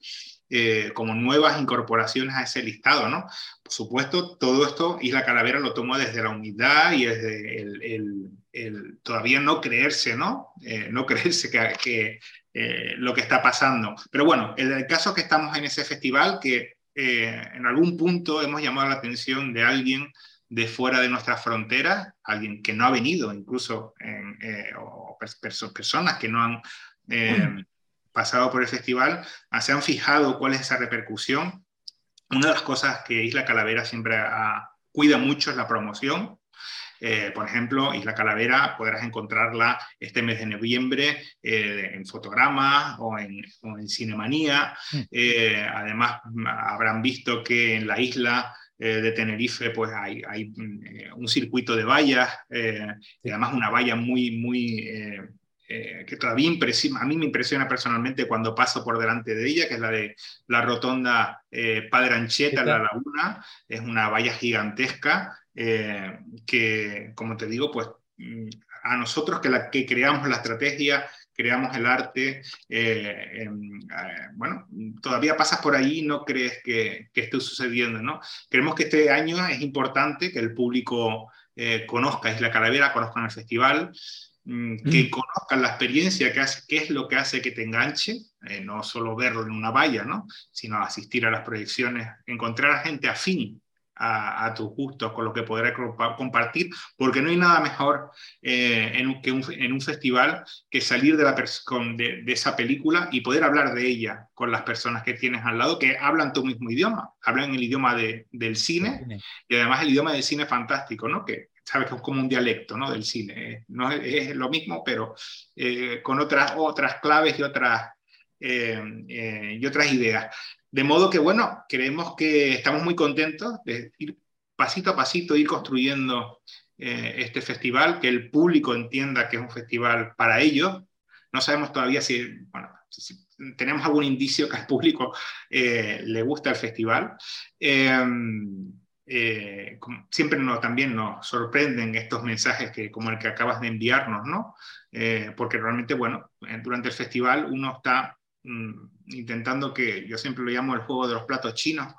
Eh, como nuevas incorporaciones a ese listado, ¿no? Por supuesto, todo esto Isla Calavera lo tomó desde la unidad y desde el, el, todavía no creerse, ¿no? Eh, no creerse que, que eh, lo que está pasando. Pero bueno, el, el, caso que estamos en ese festival, que eh, en algún punto hemos llamado la atención de alguien de fuera de nuestras fronteras, alguien que no ha venido, incluso en, eh, o pers personas que no han eh, pasado por el festival, ah, se han fijado cuál es esa repercusión. Una de las cosas que Isla Calavera siempre ha, cuida mucho es la promoción. Eh, por ejemplo, Isla Calavera podrás encontrarla este mes de noviembre eh, en Fotograma o en, o en Cinemanía. Mm. Eh, además, habrán visto que en la isla eh, de Tenerife pues hay, hay un circuito de vallas y además una valla muy, muy eh, que todavía impresiona, a mí me impresiona personalmente cuando paso por delante de ella, que es la de la rotonda eh, Padre Ancheta, la laguna, es una valla gigantesca eh, que, como te digo, pues mm, a nosotros que, la, que creamos la estrategia, creamos el arte, eh, eh, bueno, todavía pasas por ahí y no crees que, que, esté sucediendo, ¿no? Creemos que este año es importante que el público eh, conozca Isla Calavera, conozcan el festival, que mm. conozcan la experiencia, que hace, qué es lo que hace que te enganche, eh, no solo verlo en una valla, ¿no? sino asistir a las proyecciones, encontrar a gente afín a, a tus gustos, con lo que podrás compartir, porque no hay nada mejor eh, en, que un, en un festival que salir de, la con, de, de, esa película y poder hablar de ella con las personas que tienes al lado, que hablan tu mismo idioma, hablan el idioma de, del cine y además el idioma del cine fantástico, ¿no? que sabes que es como un dialecto ¿no? del cine. No es, es lo mismo, pero eh, con otras, otras claves y otras, eh, eh, y otras ideas. De modo que, bueno, creemos que estamos muy contentos de ir pasito a pasito, ir construyendo este festival, que el público entienda que es un festival para ellos. No sabemos todavía si, bueno, si tenemos algún indicio que al público le gusta el festival eh, siempre no, también nos sorprenden estos mensajes que, como el que acabas de enviarnos, ¿no? Eh, porque realmente, bueno, durante el festival uno está mm, intentando que, yo siempre lo llamo el juego de los platos chinos,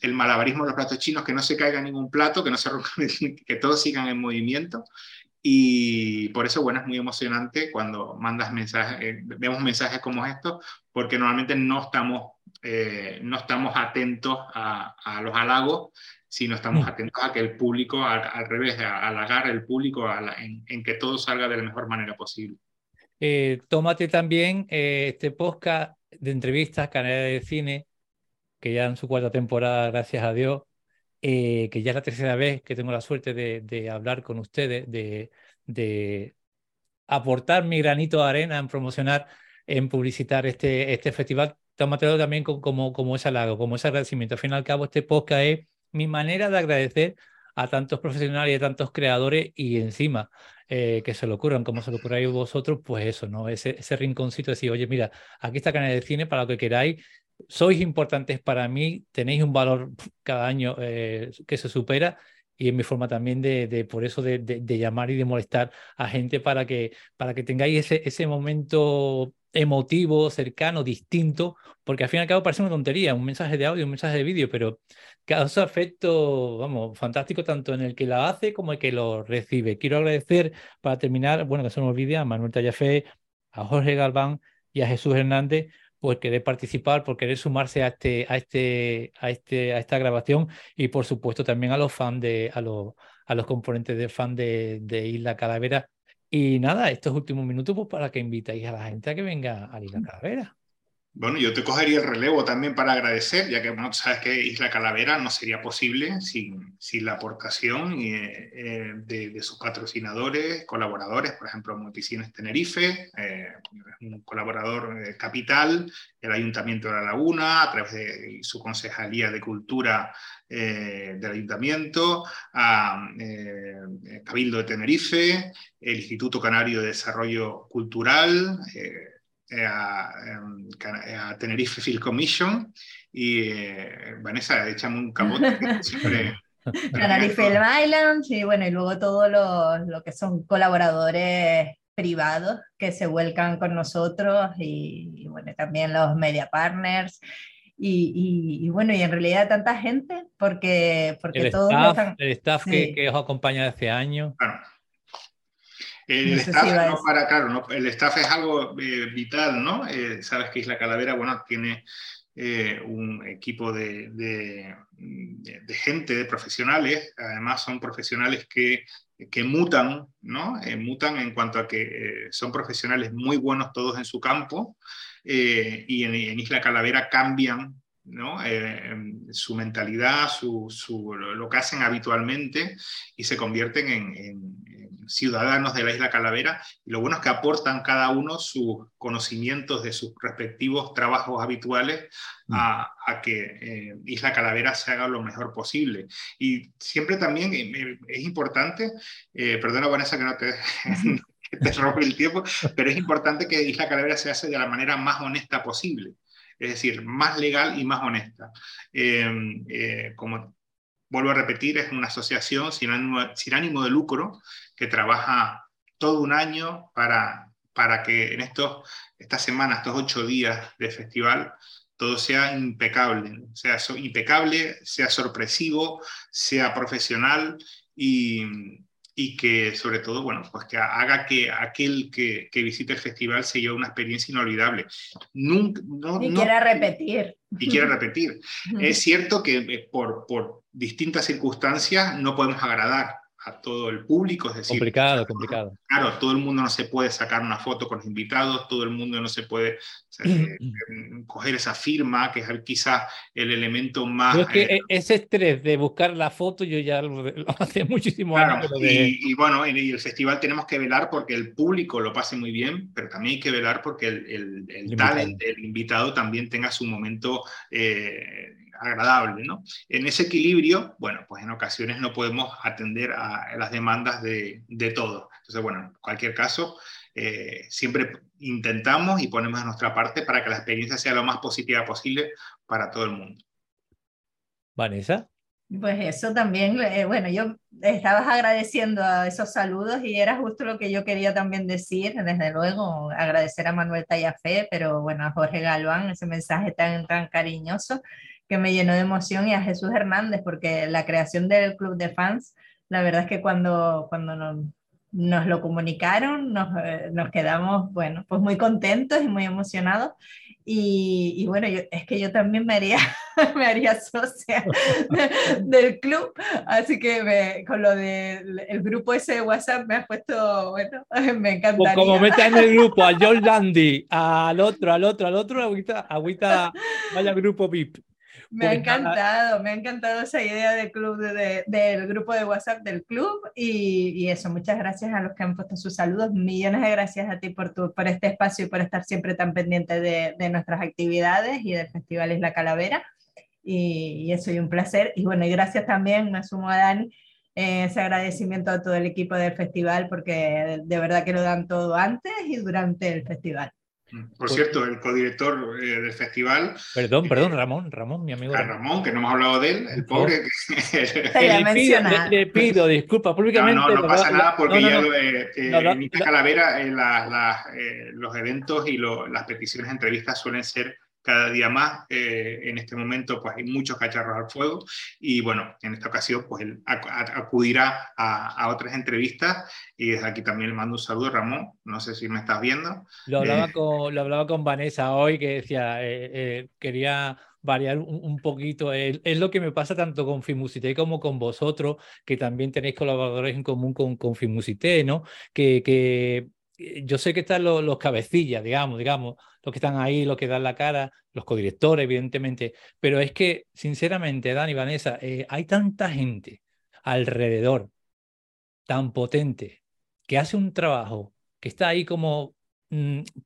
el malabarismo de los platos chinos, que no se caiga ningún plato, que, no se que todos sigan en movimiento. Y por eso, bueno, es muy emocionante cuando mandas mensajes, vemos mensajes como estos, porque normalmente no estamos eh, no estamos atentos a, los halagos, sino estamos mm. atentos a que el público, al, revés, a halagar el público en, que todo salga de la mejor manera posible. Eh, tómate también eh, este podcast de entrevistas, Canales de Cine, que ya en su cuarta temporada, gracias a Dios, que ya es la tercera vez que tengo la suerte de, hablar con ustedes, de, de, aportar mi granito de arena en promocionar, en publicitar este, este festival tómatelo también como, como ese halago, como ese agradecimiento. Al fin y al cabo, este podcast es mi manera de agradecer a tantos profesionales y a tantos creadores y encima eh, que se lo ocurran como se lo ocurráis vosotros, pues eso, ¿no? Ese, ese rinconcito de decir, oye, mira, aquí está Canal de Cine para lo que queráis, sois importantes para mí, tenéis un valor cada año eh, que se supera y es mi forma también de, de por eso de, de, llamar y de molestar a gente para que, para que tengáis ese, ese momento emotivo, cercano, distinto, porque al fin y al cabo parece una tontería, un mensaje de audio, un mensaje de vídeo, pero causa afecto, vamos, fantástico tanto en el que la hace como el que lo recibe. Quiero agradecer, para terminar, bueno, que se me olvide, a Manuel Tallafé, a Jorge Galván y a Jesús Hernández por querer participar, por querer sumarse a este, a este, a este, a esta grabación y por supuesto también a los fans de, a los, a los componentes de fan de, de Isla Calavera y nada, estos últimos minutos pues para que invitéis a la gente a que venga a Isla Calavera. Bueno, yo te cogería el relevo también para agradecer, ya que bueno, sabes que Isla Calavera no sería posible sin, sin la aportación eh, eh, de, sus patrocinadores, colaboradores, por ejemplo, Multicines Tenerife, eh, un colaborador capital, el Ayuntamiento de La Laguna, a través de su Concejalía de Cultura del Ayuntamiento, a Cabildo de Tenerife, el Instituto Canario de Desarrollo Cultural, eh, em, a, Tenerife Film Commission y eh, Vanessa, échame un camote siempre... Tenerife Film Islands y bueno, y luego todos los lo que son colaboradores privados que se vuelcan con nosotros y, bueno, también los media partners y, y, bueno, y en realidad tanta gente porque, porque el todos staff, el staff que, que, os acompaña desde hace Claro. El, staff, no para, claro, el staff es algo eh, vital, ¿no? Eh, sabes que Isla Calavera, bueno, tiene eh, un equipo de, gente, de profesionales, además son profesionales que, que mutan, ¿no? mutan en cuanto a que son profesionales muy buenos todos en su campo y en, Isla Calavera cambian ¿no? su mentalidad, su, su, lo que hacen habitualmente y se convierten en, ciudadanos de la isla Calavera y lo bueno es que aportan cada uno sus conocimientos de sus respectivos trabajos habituales mm. a, que eh, Isla Calavera se haga lo mejor posible. Y siempre también eh, es importante, eh, perdona Vanessa que no te, te robe el tiempo, pero es importante que Isla Calavera se hace de la manera más honesta posible es decir, más legal y más honesta. como vuelvo a repetir, es una asociación sin ánimo, de lucro que trabaja todo un año para, para que en estos, estas semanas, estos ocho días de festival, todo sea impecable, sea impecable, sea sorpresivo, sea profesional y, y que sobre todo, bueno, pues que haga que aquel que, que visite el festival se lleve una experiencia inolvidable. Nunca, no, y quiera repetir. Y quiera repetir. es cierto que eh, por, por distintas circunstancias no podemos agradar, a todo el público, es decir, complicado, complicado. Claro, todo el mundo no se puede sacar una foto con los invitados, todo el mundo no se puede eh, coger esa firma, que es quizás el elemento más... es que eh, e-, ese estrés de buscar la foto yo ya lo, hace muchísimo claro, y, bueno, en el festival tenemos que velar porque el público lo pase muy bien, pero también hay que velar porque el, el, el, talent del invitado también tenga su momento eh, agradable. ¿no? En ese equilibrio, bueno, pues en ocasiones no podemos atender a las demandas de, de todos. Entonces, bueno, en cualquier caso, eh, siempre intentamos y ponemos a nuestra parte para que la experiencia sea lo más positiva posible para todo el mundo. Vanessa. Pues eso también, eh, bueno, yo estabas agradeciendo a esos saludos y era justo lo que yo quería también decir, desde luego, agradecer a Manuel Tallafé, pero bueno, a Jorge Galván, ese mensaje tan, tan cariñoso que me llenó de emoción y a Jesús Hernández, porque la creación del club de fans, la verdad es que cuando, cuando nos, nos lo comunicaron, nos, eh, nos, quedamos, bueno, pues muy contentos y muy emocionados. Y, y bueno, yo, es que yo también me haría, me haría socia del club, así que me, con lo del el grupo ese de WhatsApp me ha puesto, bueno, me encantaría. Como meta en el grupo a John Landy, al otro, al otro, al otro, agüita, agüita, vaya grupo VIP. Me ha pues encantado, me ha encantado esa idea del club, de, del grupo de WhatsApp del club y, y, eso, muchas gracias a los que han puesto sus saludos, millones de gracias a ti por, tu, por este espacio y por estar siempre tan pendiente de, de nuestras actividades y del Festival Isla Calavera. Y, y, eso y un placer. Y bueno, y gracias también, me sumo a Dani, eh, ese agradecimiento a todo el equipo del festival porque de verdad que lo dan todo antes y durante el festival. Por cierto, el codirector eh, del festival. Perdón, perdón, Ramón, Ramón, mi amigo. Ramón, que no hemos hablado de él, el pobre. le, pido, le, le, pido, disculpa públicamente. No, no, no pasa nada porque ya lo, eh, en esta calavera la, la, eh, los eventos y lo, las peticiones de entrevistas suelen ser cada día más. Eh, en este momento pues hay muchos cacharros al fuego y bueno, en esta ocasión pues él acudirá a, a, otras entrevistas y desde aquí también le mando un saludo Ramón, no sé si me estás viendo. Lo hablaba, eh, con, lo hablaba con Vanessa hoy que decía, eh, eh quería variar un, un poquito. Es, es, lo que me pasa tanto con Fimusité como con vosotros, que también tenéis colaboradores en común con, con Fimusité, ¿no? Que, que yo sé que están los, los, cabecillas, digamos, digamos, los que están ahí, los que dan la cara, los codirectores, evidentemente, pero es que, sinceramente, Dani, Vanessa, eh, hay tanta gente alrededor, tan potente, que hace un trabajo, que está ahí como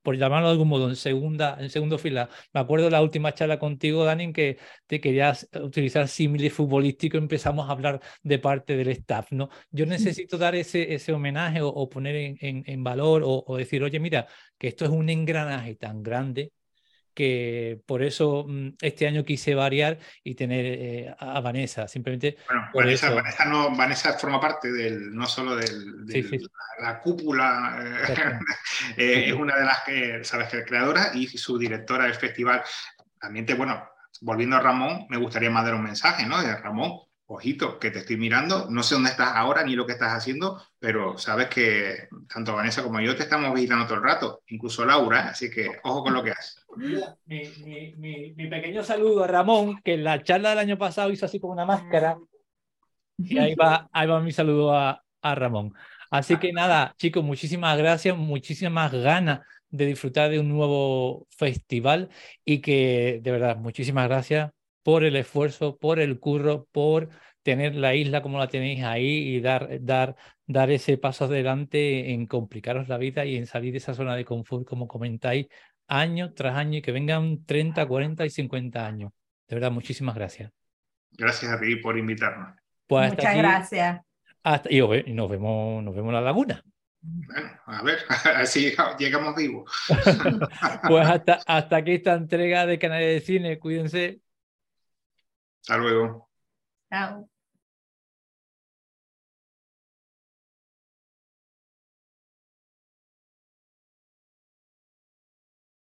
por llamarlo de algún modo, en segunda, en segundo fila. Me acuerdo de la última charla contigo, Dani, en que te querías utilizar símiles futbolísticos, empezamos a hablar de parte del staff, ¿no? Yo necesito dar ese, ese homenaje o, o poner en, en, en valor o, o, decir, oye, mira, que esto es un engranaje tan grande que por eso mm, este año quise variar y tener eh, a Vanessa, simplemente. Bueno, Vanessa, Vanessa, no, Vanessa, forma parte del, no solo del, del sí, sí. La, la, cúpula, eh, es una de las que, sabes, que creadora y su directora del festival. También te, bueno, volviendo a Ramón, me gustaría mandar un mensaje, ¿no? De Ramón, ojito, que te estoy mirando, no sé dónde estás ahora ni lo que estás haciendo, pero sabes que tanto Vanessa como yo te estamos vigilando todo el rato, incluso Laura, así que ojo con lo que haces. Mi, pequeño saludo a Ramón, que en la charla del año pasado hizo así con una máscara, y ahí va, ahí va mi saludo a Ramón. Así que nada, chicos, muchísimas gracias, muchísimas ganas de disfrutar de un nuevo festival y que de verdad, muchísimas gracias por el esfuerzo, por el curro, por tener la isla como la tenéis ahí y dar, dar, dar ese paso adelante en complicaros la vida y en salir de esa zona de confort, como comentáis, año tras año y que vengan 30, 40 y 50 años. De verdad, muchísimas gracias. Gracias a ti por invitarnos. Pues Muchas aquí, gracias. Hasta, y, nos vemos, nos vemos en la laguna. Bueno, a ver, así llegamos vivos. pues hasta, hasta aquí esta entrega de Canales de Cine. Cuídense. Hasta luego. Chao.